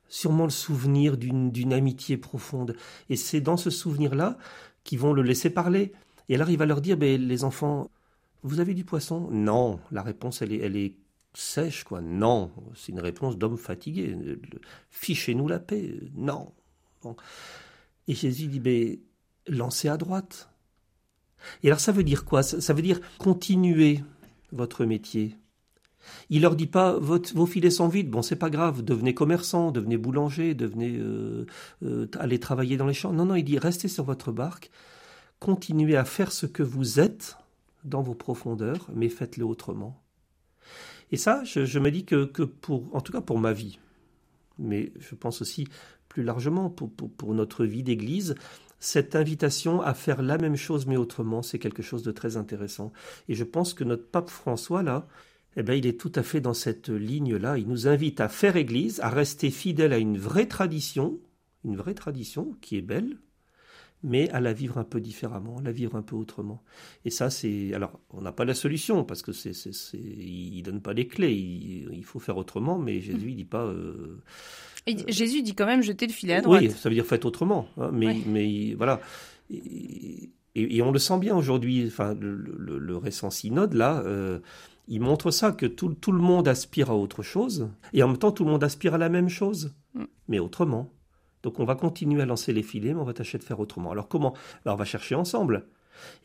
[SPEAKER 3] sûrement le souvenir d'une amitié profonde. Et c'est dans ce souvenir-là qu'ils vont le laisser parler. Et alors il va leur dire, ben, les enfants, vous avez du poisson? Non. La réponse, elle est, elle sèche, quoi. Non. C'est une réponse d'homme fatigué. Fichez-nous la paix. Non. Et Jésus dit, ben, lancez à droite. Et alors ça veut dire quoi? Ça, veut dire continuer votre métier. Il leur dit pas vos filets sont vides, bon c'est pas grave, devenez commerçant, devenez boulanger, devenez euh, euh, allez travailler dans les champs. Non non, il dit restez sur votre barque, continuez à faire ce que vous êtes dans vos profondeurs, mais faites-le autrement. Et ça, je, me dis que, que, pour, en tout cas pour ma vie, mais je pense aussi plus largement pour, pour notre vie d'Église, cette invitation à faire la même chose mais autrement, c'est quelque chose de très intéressant. Et je pense que notre pape François, là, eh bien, il est tout à fait dans cette ligne-là. Il nous invite à faire Église, à rester fidèle à une vraie tradition, une vraie tradition qui est belle, mais à la vivre un peu différemment, à la vivre un peu autrement. Et ça, c'est alors on n'a pas la solution parce que c'est, c'est, c'est, il donne pas les clés. Il, faut faire autrement, mais Jésus il dit pas. Euh,
[SPEAKER 2] Jésus dit quand même jeter le filet à droite.
[SPEAKER 3] Oui, ça veut dire faites autrement. Hein, mais, mais voilà. Et, et, on le sent bien aujourd'hui. Enfin, le, le, récent synode là. Euh, il montre ça, que tout, tout, le monde aspire à autre chose, et en même temps tout le monde aspire à la même chose, mm. mais autrement. Donc on va continuer à lancer les filets, mais on va tâcher de faire autrement. Alors comment? Alors on va chercher ensemble.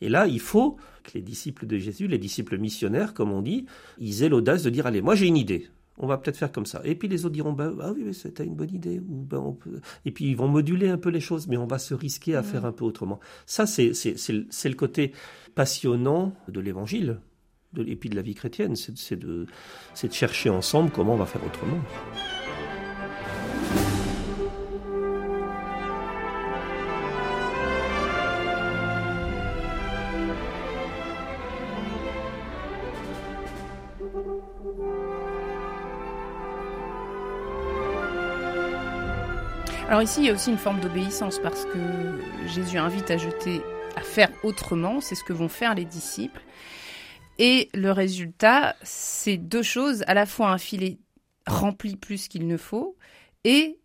[SPEAKER 3] Et là, il faut que les disciples de Jésus, les disciples missionnaires, comme on dit, ils aient l'audace de dire, allez, moi j'ai une idée on va peut-être faire comme ça. Et puis les autres diront, bah, ah oui, c'était une bonne idée. Ou, ben, Et puis ils vont moduler un peu les choses, mais on va se risquer à faire un peu autrement. Ça, c'est, le côté passionnant de l'évangile, et puis de la vie chrétienne, c'est, de, c'est de chercher ensemble comment on va faire autrement.
[SPEAKER 2] Alors ici, il y a aussi une forme d'obéissance parce que Jésus invite à jeter, à faire autrement. C'est ce que vont faire les disciples. Et le résultat, c'est deux choses. À la fois un filet rempli plus qu'il ne faut, et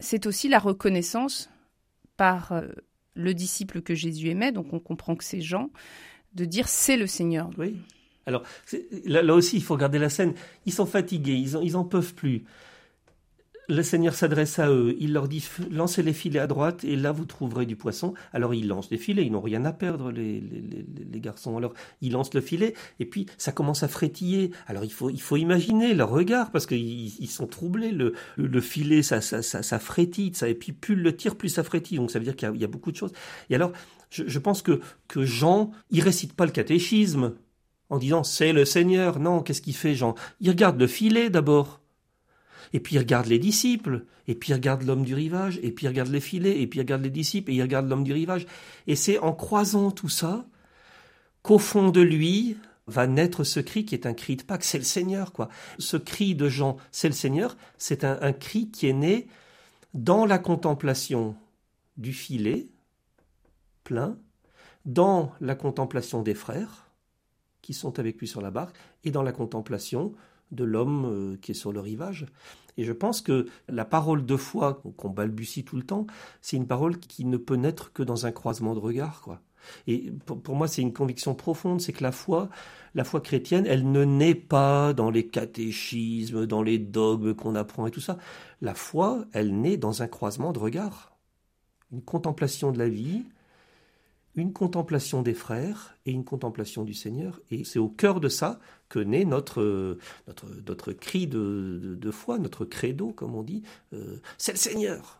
[SPEAKER 2] c'est aussi la reconnaissance par euh, le disciple que Jésus aimait, donc on comprend que c'est Jean, de dire c'est le Seigneur.
[SPEAKER 3] Oui. Alors là, aussi, il faut regarder la scène. Ils sont fatigués, ils, en, ils en peuvent plus le Seigneur s'adresse à eux, il leur dit lancez les filets à droite et là vous trouverez du poisson. Alors ils lancent les filets, ils n'ont rien à perdre les, les, garçons. Alors ils lancent le filet et puis ça commence à frétiller. Alors il faut, il faut imaginer leur regard parce qu'ils ils sont troublés. Le, le, filet ça, ça, ça, ça, frétille ça, et puis plus le tire plus ça frétille. Donc ça veut dire qu'il y, a beaucoup de choses. Et alors je, je pense que, que Jean, il récite pas le catéchisme en disant c'est le Seigneur. Non, qu'est-ce qu'il fait Jean? Il regarde le filet d'abord. Et puis il regarde les disciples, et puis il regarde l'homme du rivage, et puis il regarde les filets, et puis il regarde les disciples, et il regarde l'homme du rivage. Et c'est en croisant tout ça qu'au fond de lui va naître ce cri qui est un cri de Pâques, c'est le Seigneur, quoi. Ce cri de Jean, c'est le Seigneur, c'est un, un cri qui est né dans la contemplation du filet plein, dans la contemplation des frères qui sont avec lui sur la barque, et dans la contemplation de l'homme euh, qui est sur le rivage. Et je pense que la parole de foi qu'on balbutie tout le temps, c'est une parole qui ne peut naître que dans un croisement de regards, quoi. Et pour, moi, c'est une conviction profonde, c'est que la foi, la foi chrétienne, elle ne naît pas dans les catéchismes, dans les dogmes qu'on apprend et tout ça. La foi, elle naît dans un croisement de regards, une contemplation de la vie, une contemplation des frères et une contemplation du Seigneur. Et c'est au cœur de ça que naît notre, notre, notre cri de, de, foi, notre credo, comme on dit. Euh, c'est le Seigneur.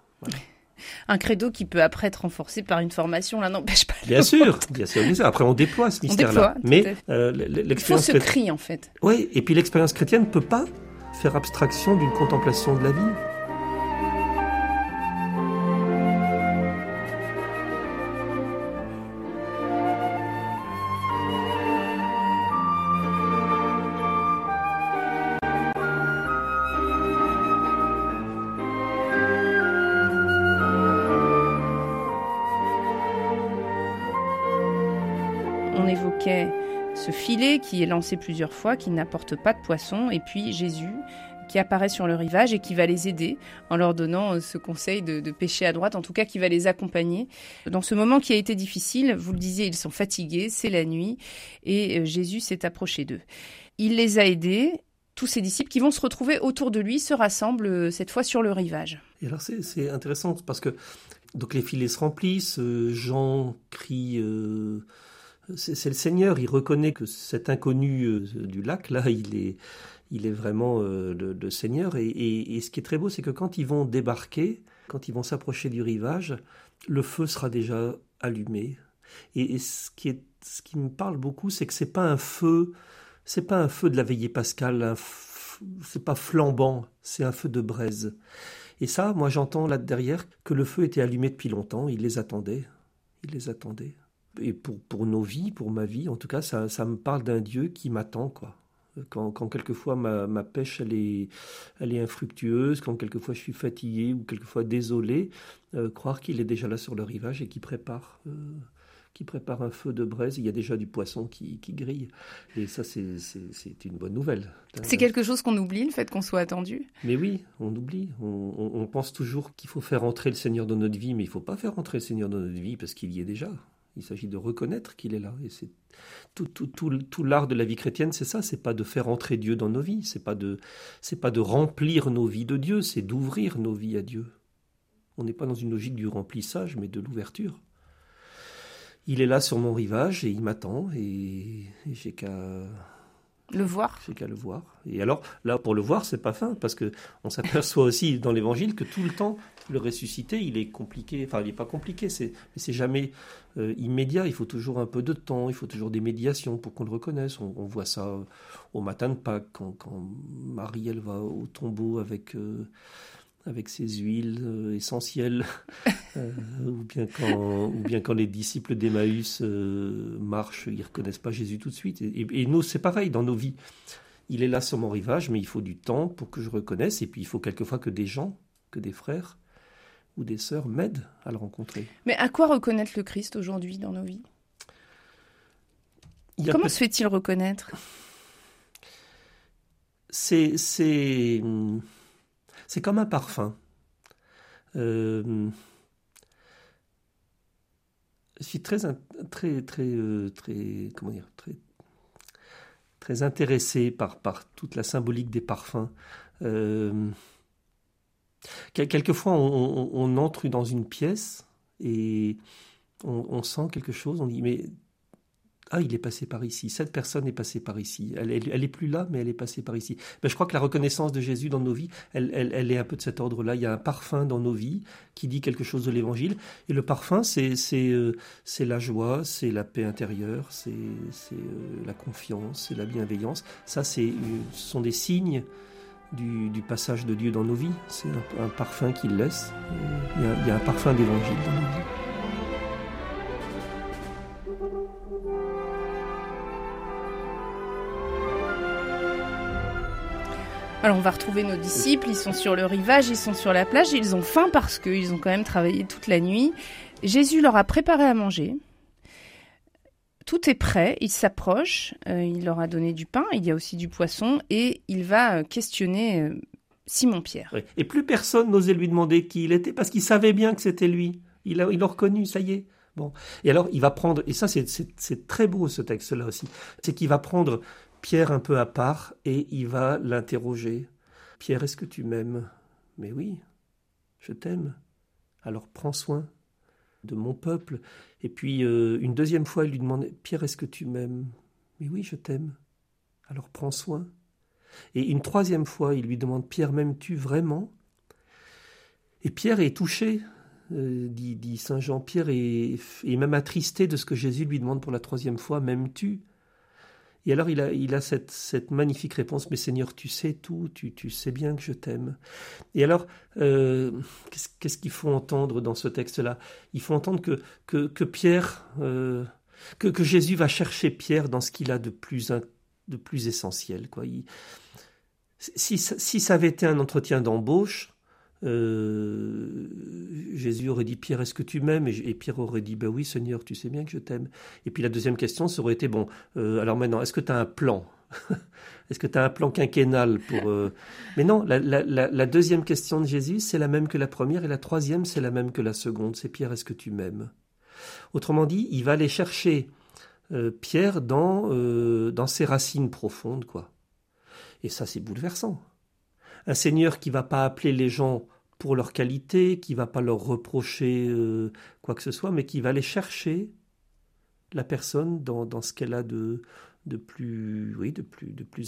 [SPEAKER 2] Un credo qui peut après être renforcé par une formation, là n'empêche pas.
[SPEAKER 3] Bien sûr, bien sûr, Après, on déploie ce mystère-là. Mais
[SPEAKER 2] euh, l'expérience. Il faut ce cri, en fait.
[SPEAKER 3] Oui, et puis l'expérience chrétienne ne peut pas faire abstraction d'une contemplation de la vie.
[SPEAKER 2] Qui est lancé plusieurs fois, qui n'apporte pas de poisson, et puis Jésus qui apparaît sur le rivage et qui va les aider en leur donnant euh, ce conseil de, pêcher à droite, en tout cas qui va les accompagner. Dans ce moment qui a été difficile, vous le disiez, ils sont fatigués, c'est la nuit, et euh, Jésus s'est approché d'eux. Il les a aidés, tous ses disciples qui vont se retrouver autour de lui se rassemblent euh, cette fois sur le rivage.
[SPEAKER 3] Et alors c'est intéressant parce que donc les filets se remplissent, Jean crie c'est le Seigneur. Il reconnaît que cet inconnu euh, du lac, là, il est, il est vraiment euh, le, Seigneur. Et, ce qui est très beau, c'est que quand ils vont débarquer, quand ils vont s'approcher du rivage, le feu sera déjà allumé. Et, ce, qui me parle beaucoup, c'est que c'est pas un feu, c'est pas un feu de la veillée pascale, c'est pas flambant, c'est un feu de braise. Et ça, moi j'entends là derrière que le feu était allumé depuis longtemps, il les attendait, il les attendait et pour, pour nos vies, pour ma vie, en tout cas, ça, ça me parle d'un Dieu qui m'attend, quoi. Quand, quand, quelquefois ma, ma, pêche elle est, elle est infructueuse, quand quelquefois je suis fatigué ou quelquefois désolé, euh, croire qu'il est déjà là sur le rivage et qu'il prépare, euh, qui prépare un feu de braise, il y a déjà du poisson qui, qui grille. Et ça, c'est une bonne nouvelle.
[SPEAKER 2] C'est quelque chose qu'on oublie, le fait qu'on soit attendu?
[SPEAKER 3] Mais oui, on oublie. On, on, on pense toujours qu'il faut faire entrer le Seigneur dans notre vie, mais il ne faut pas faire entrer le Seigneur dans notre vie parce qu'il y est déjà. Il s'agit de reconnaître qu'il est là. Et tout, l'art de la vie chrétienne, c'est ça. C'est pas de faire entrer Dieu dans nos vies. C'est pas de, pas de remplir nos vies de Dieu. C'est d'ouvrir nos vies à Dieu. On n'est pas dans une logique du remplissage, mais de l'ouverture. Il est là sur mon rivage et il m'attend et j'ai qu'à
[SPEAKER 2] le voir.
[SPEAKER 3] Qu'à le voir. Et alors, là, pour le voir, c'est pas fin, parce que on s'aperçoit aussi dans l'évangile que tout le temps, le ressuscité, il est compliqué. Enfin, il n'est pas compliqué, c'est, mais c'est jamais euh, immédiat. Il faut toujours un peu de temps, il faut toujours des médiations pour qu'on le reconnaisse. On, voit ça au matin de Pâques, quand, quand Marie, elle va au tombeau avec. Euh, avec ses huiles euh, essentielles, euh, ou, bien quand, ou bien quand les disciples d'Emmaüs euh, marchent, ils reconnaissent pas Jésus tout de suite. Et, nous, c'est pareil dans nos vies. Il est là sur mon rivage, mais il faut du temps pour que je reconnaisse, et puis il faut quelquefois que des gens, que des frères ou des sœurs m'aident à le rencontrer.
[SPEAKER 2] Mais à quoi reconnaître le Christ aujourd'hui dans nos vies? Comment se fait-il reconnaître?
[SPEAKER 3] C'est c'est comme un parfum. Euh, je suis très, euh, comment très, intéressé par, par toute la symbolique des parfums. Euh, Quelquefois, on, entre dans une pièce et on, sent quelque chose, on dit, mais ah, il est passé par ici, cette personne est passée par ici, elle, elle, est plus là, mais elle est passée par ici. Ben, je crois que la reconnaissance de Jésus dans nos vies, elle, est un peu de cet ordre-là. Il y a un parfum dans nos vies qui dit quelque chose de l'Évangile, et le parfum, c'est euh, la joie, c'est la paix intérieure, c'est euh, la confiance, c'est la bienveillance. Ça, c'est euh, ce sont des signes du, du, passage de Dieu dans nos vies. C'est un, parfum qu'il laisse. Il y, a, il y a un parfum d'évangile dans nos vies.
[SPEAKER 2] Alors on va retrouver nos disciples, ils sont sur le rivage, ils sont sur la plage, ils ont faim parce qu'ils ont quand même travaillé toute la nuit. Jésus leur a préparé à manger. Tout est prêt, il s'approche, euh, il leur a donné du pain, il y a aussi du poisson et il va euh, questionner euh, Simon-Pierre.
[SPEAKER 3] Et plus personne n'osait lui demander qui il était parce qu'il savait bien que c'était lui. Il l'a il reconnu, ça y est. Bon. Et alors, il va prendre, et ça c'est très beau ce texte-là aussi, c'est qu'il va prendre Pierre un peu à part et il va l'interroger. Pierre, est-ce que tu m'aimes? Mais oui, je t'aime. Alors prends soin de mon peuple. Et puis euh, une deuxième fois, il lui demande Pierre, est-ce que tu m'aimes? Mais oui, je t'aime. Alors prends soin. Et une troisième fois, il lui demande Pierre, m'aimes-tu vraiment? Et Pierre est touché, euh, dit, Saint Jean. Pierre est, est même attristé de ce que Jésus lui demande pour la troisième fois M'aimes-tu? Et alors il a, il a cette, cette, magnifique réponse, mais Seigneur, tu sais tout, tu, tu sais bien que je t'aime. Et alors, euh, qu'est-ce qu'il faut entendre dans ce texte-là? Il faut entendre que, que, que Pierre, euh, que, que, Jésus va chercher Pierre dans ce qu'il a de plus, de plus essentiel. Quoi. si, si ça avait été un entretien d'embauche, euh, Jésus aurait dit Pierre, est-ce que tu m'aimes? Et, Pierre aurait dit Ben oui, Seigneur, tu sais bien que je t'aime. Et puis la deuxième question, ça aurait été Bon, euh, alors maintenant, est-ce que tu as un plan? Est-ce que tu as un plan quinquennal pour. Euh, Mais non, la, deuxième question de Jésus, c'est la même que la première, et la troisième, c'est la même que la seconde. C'est Pierre, est-ce que tu m'aimes? Autrement dit, il va aller chercher Pierre dans, dans ses racines profondes, quoi. Et ça, c'est bouleversant un Seigneur qui va pas appeler les gens pour leur qualité, qui va pas leur reprocher euh, quoi que ce soit, mais qui va aller chercher la personne dans, ce qu'elle a de, plus,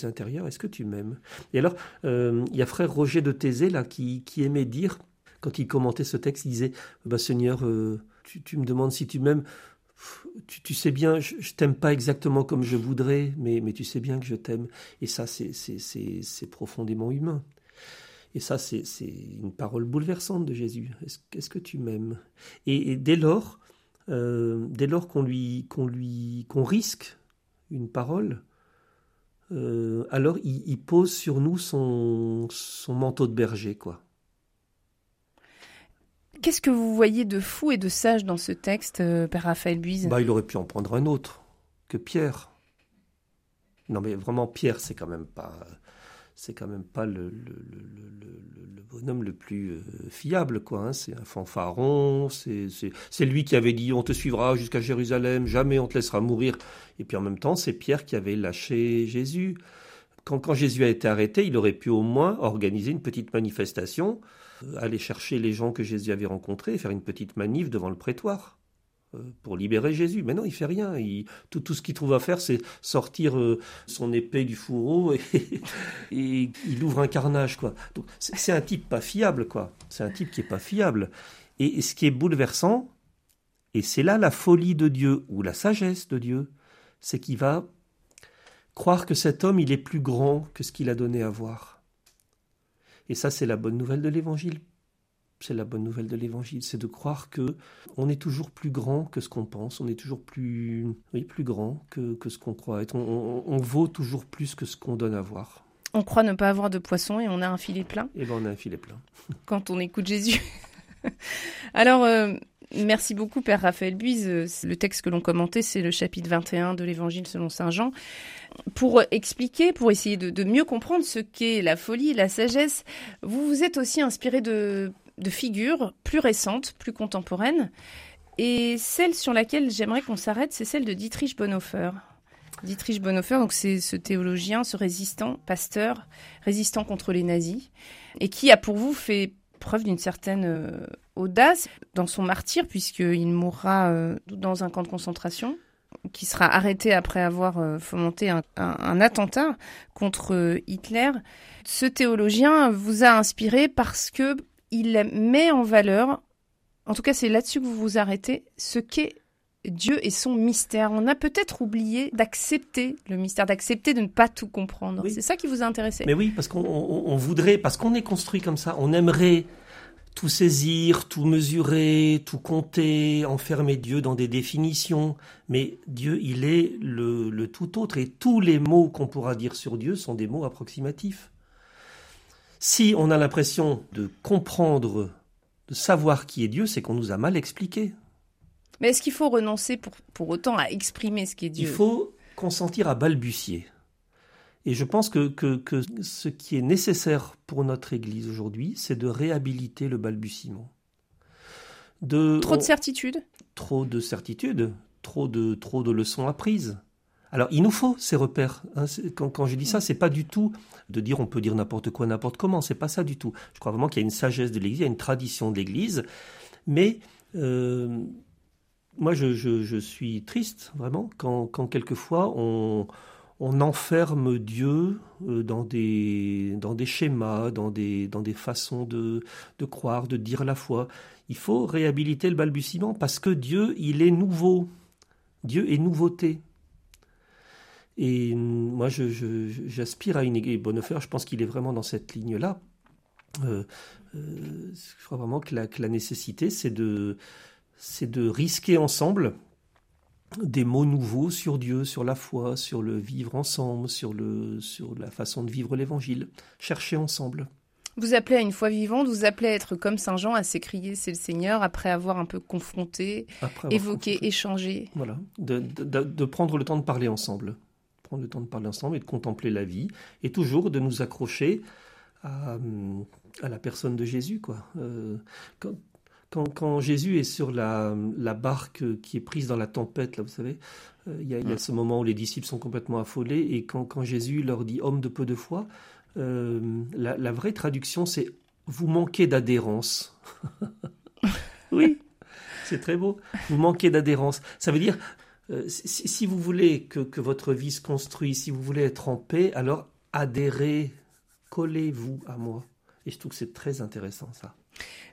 [SPEAKER 3] intérieur. Est-ce que tu m'aimes? Et alors, euh, il y a frère Roger de Thésée là qui, aimait dire, quand il commentait ce texte, il disait bah, Seigneur, euh, tu, me demandes si tu m'aimes. Tu, sais bien, je, t'aime pas exactement comme je voudrais, mais tu sais bien que je t'aime. Et ça, c'est profondément humain. Et ça, c'est une parole bouleversante de Jésus. Est-ce que tu m'aimes? Et, dès lors, euh, dès lors qu'on lui, qu'on lui, qu'on risque une parole, euh, alors il, pose sur nous son, son manteau de berger, quoi.
[SPEAKER 2] Qu'est-ce que vous voyez de fou et de sage dans ce texte, euh, Père Raphaël Buise?
[SPEAKER 3] Bah, Il aurait pu en prendre un autre que Pierre. Non, mais vraiment, Pierre, c'est quand même pas c'est quand même pas le, bonhomme le plus euh, fiable, quoi. Hein. C'est un fanfaron, c'est lui qui avait dit on te suivra jusqu'à Jérusalem, jamais on te laissera mourir. Et puis en même temps, c'est Pierre qui avait lâché Jésus. Quand, Jésus a été arrêté, il aurait pu au moins organiser une petite manifestation, euh, aller chercher les gens que Jésus avait rencontrés, faire une petite manif devant le prétoire. Euh, pour libérer Jésus. Mais non, il fait rien. Il, tout, tout ce qu'il trouve à faire, c'est sortir euh, son épée du fourreau et, et, il ouvre un carnage, quoi. C'est un type pas fiable, quoi. C'est un type qui est pas fiable. Et, ce qui est bouleversant, et c'est là la folie de Dieu ou la sagesse de Dieu, c'est qu'il va croire que cet homme, il est plus grand que ce qu'il a donné à voir. Et ça, c'est la bonne nouvelle de l'Évangile c'est la bonne nouvelle de l'évangile, c'est de croire que on est toujours plus grand que ce qu'on pense, on est toujours plus, oui, plus grand que, que ce qu'on croit être, on, vaut toujours plus que ce qu'on donne à voir.
[SPEAKER 2] On croit ne pas avoir de poisson et on a un filet plein.
[SPEAKER 3] Et eh ben on a un filet plein.
[SPEAKER 2] Quand on écoute Jésus. Alors, euh, merci beaucoup, Père Raphaël Buise. Le texte que l'on commentait, c'est le chapitre 21 de l'Évangile selon Saint Jean. Pour expliquer, pour essayer de, de mieux comprendre ce qu'est la folie, la sagesse, vous vous êtes aussi inspiré de de figures plus récentes, plus contemporaines. Et celle sur laquelle j'aimerais qu'on s'arrête, c'est celle de Dietrich Bonhoeffer. Dietrich Bonhoeffer, donc c'est ce théologien, ce résistant, pasteur, résistant contre les nazis, et qui a pour vous fait preuve d'une certaine audace dans son martyr, puisqu'il mourra dans un camp de concentration qui sera arrêté après avoir fomenté un, attentat contre Hitler. Ce théologien vous a inspiré parce que il met en valeur, en tout cas c'est là-dessus que vous vous arrêtez, ce qu'est Dieu et son mystère. On a peut-être oublié d'accepter le mystère, d'accepter de ne pas tout comprendre. C'est ça qui vous a intéressé?
[SPEAKER 3] Mais oui, parce qu'on voudrait, parce qu'on est construit comme ça, on aimerait tout saisir, tout mesurer, tout compter, enfermer Dieu dans des définitions. Mais Dieu, il est le, le tout autre. Et tous les mots qu'on pourra dire sur Dieu sont des mots approximatifs. Si on a l'impression de comprendre, de savoir qui est Dieu, c'est qu'on nous a mal expliqué.
[SPEAKER 2] Mais est-ce qu'il faut renoncer pour, pour autant à exprimer ce qu'est Dieu?
[SPEAKER 3] Il faut consentir à balbutier. Et je pense que, que, que, ce qui est nécessaire pour notre Église aujourd'hui, c'est de réhabiliter le balbutiement.
[SPEAKER 2] De, trop de certitude
[SPEAKER 3] Trop de certitude, trop de, trop de leçons apprises. Alors, il nous faut ces repères. Hein. Quand, je dis ça, c'est pas du tout de dire on peut dire n'importe quoi, n'importe comment. C'est pas ça du tout. Je crois vraiment qu'il y a une sagesse de l'Église, il y a une tradition de l'Église, mais euh, moi, je, suis triste, vraiment, quand, quelquefois on, enferme Dieu euh, dans des, dans des schémas, dans des, dans des façons de, de croire, de dire la foi. Il faut réhabiliter le balbutiement parce que Dieu, il est nouveau. Dieu est nouveauté. Et moi, j'aspire à une Bonhoeffer, je pense qu'il est vraiment dans cette ligne-là. Euh, euh, je crois vraiment que la nécessité, c'est de, c'est de risquer ensemble des mots nouveaux sur Dieu, sur la foi, sur le vivre ensemble, sur, le, sur la façon de vivre l'évangile. Chercher ensemble.
[SPEAKER 2] Vous appelez à une foi vivante, vous appelez à être comme Saint Jean, à s'écrier c'est le Seigneur, après avoir un peu confronté, évoqué, échangé.
[SPEAKER 3] Voilà, de, prendre le temps de parler ensemble. Prendre le temps de parler ensemble et de contempler la vie, et toujours de nous accrocher à, la personne de Jésus. Quoi. Euh, quand, Jésus est sur la, barque qui est prise dans la tempête, là, vous savez, euh, il y, a ce moment où les disciples sont complètement affolés, et quand, Jésus leur dit homme de peu de foi, euh, la, vraie traduction c'est vous manquez d'adhérence. oui, c'est très beau. Vous manquez d'adhérence. Ça veut dire, euh, si, vous voulez que, que votre vie se construise, si vous voulez être en paix, alors adhérez, collez-vous à moi. Et je trouve que c'est très intéressant ça.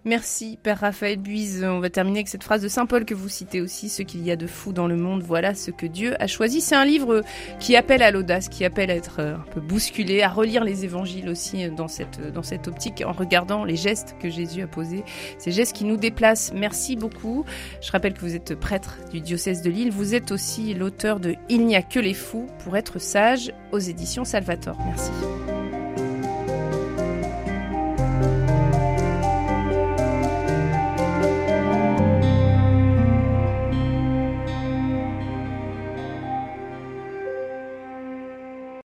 [SPEAKER 2] Merci, Père Raphaël Buise. On va terminer avec cette phrase de Saint Paul que vous citez aussi Ce qu'il y a de fou dans le monde, voilà ce que Dieu a choisi. C'est un livre qui appelle à l'audace, qui appelle à être euh, un peu bousculé, à relire les évangiles aussi euh, dans cette, euh, dans cette optique, en regardant les gestes que Jésus a posés, ces gestes qui nous déplacent. Merci beaucoup. Je rappelle que vous êtes prêtre du diocèse de Lille. Vous êtes aussi l'auteur de Il n'y a que les fous pour être sage aux éditions Salvator. Merci.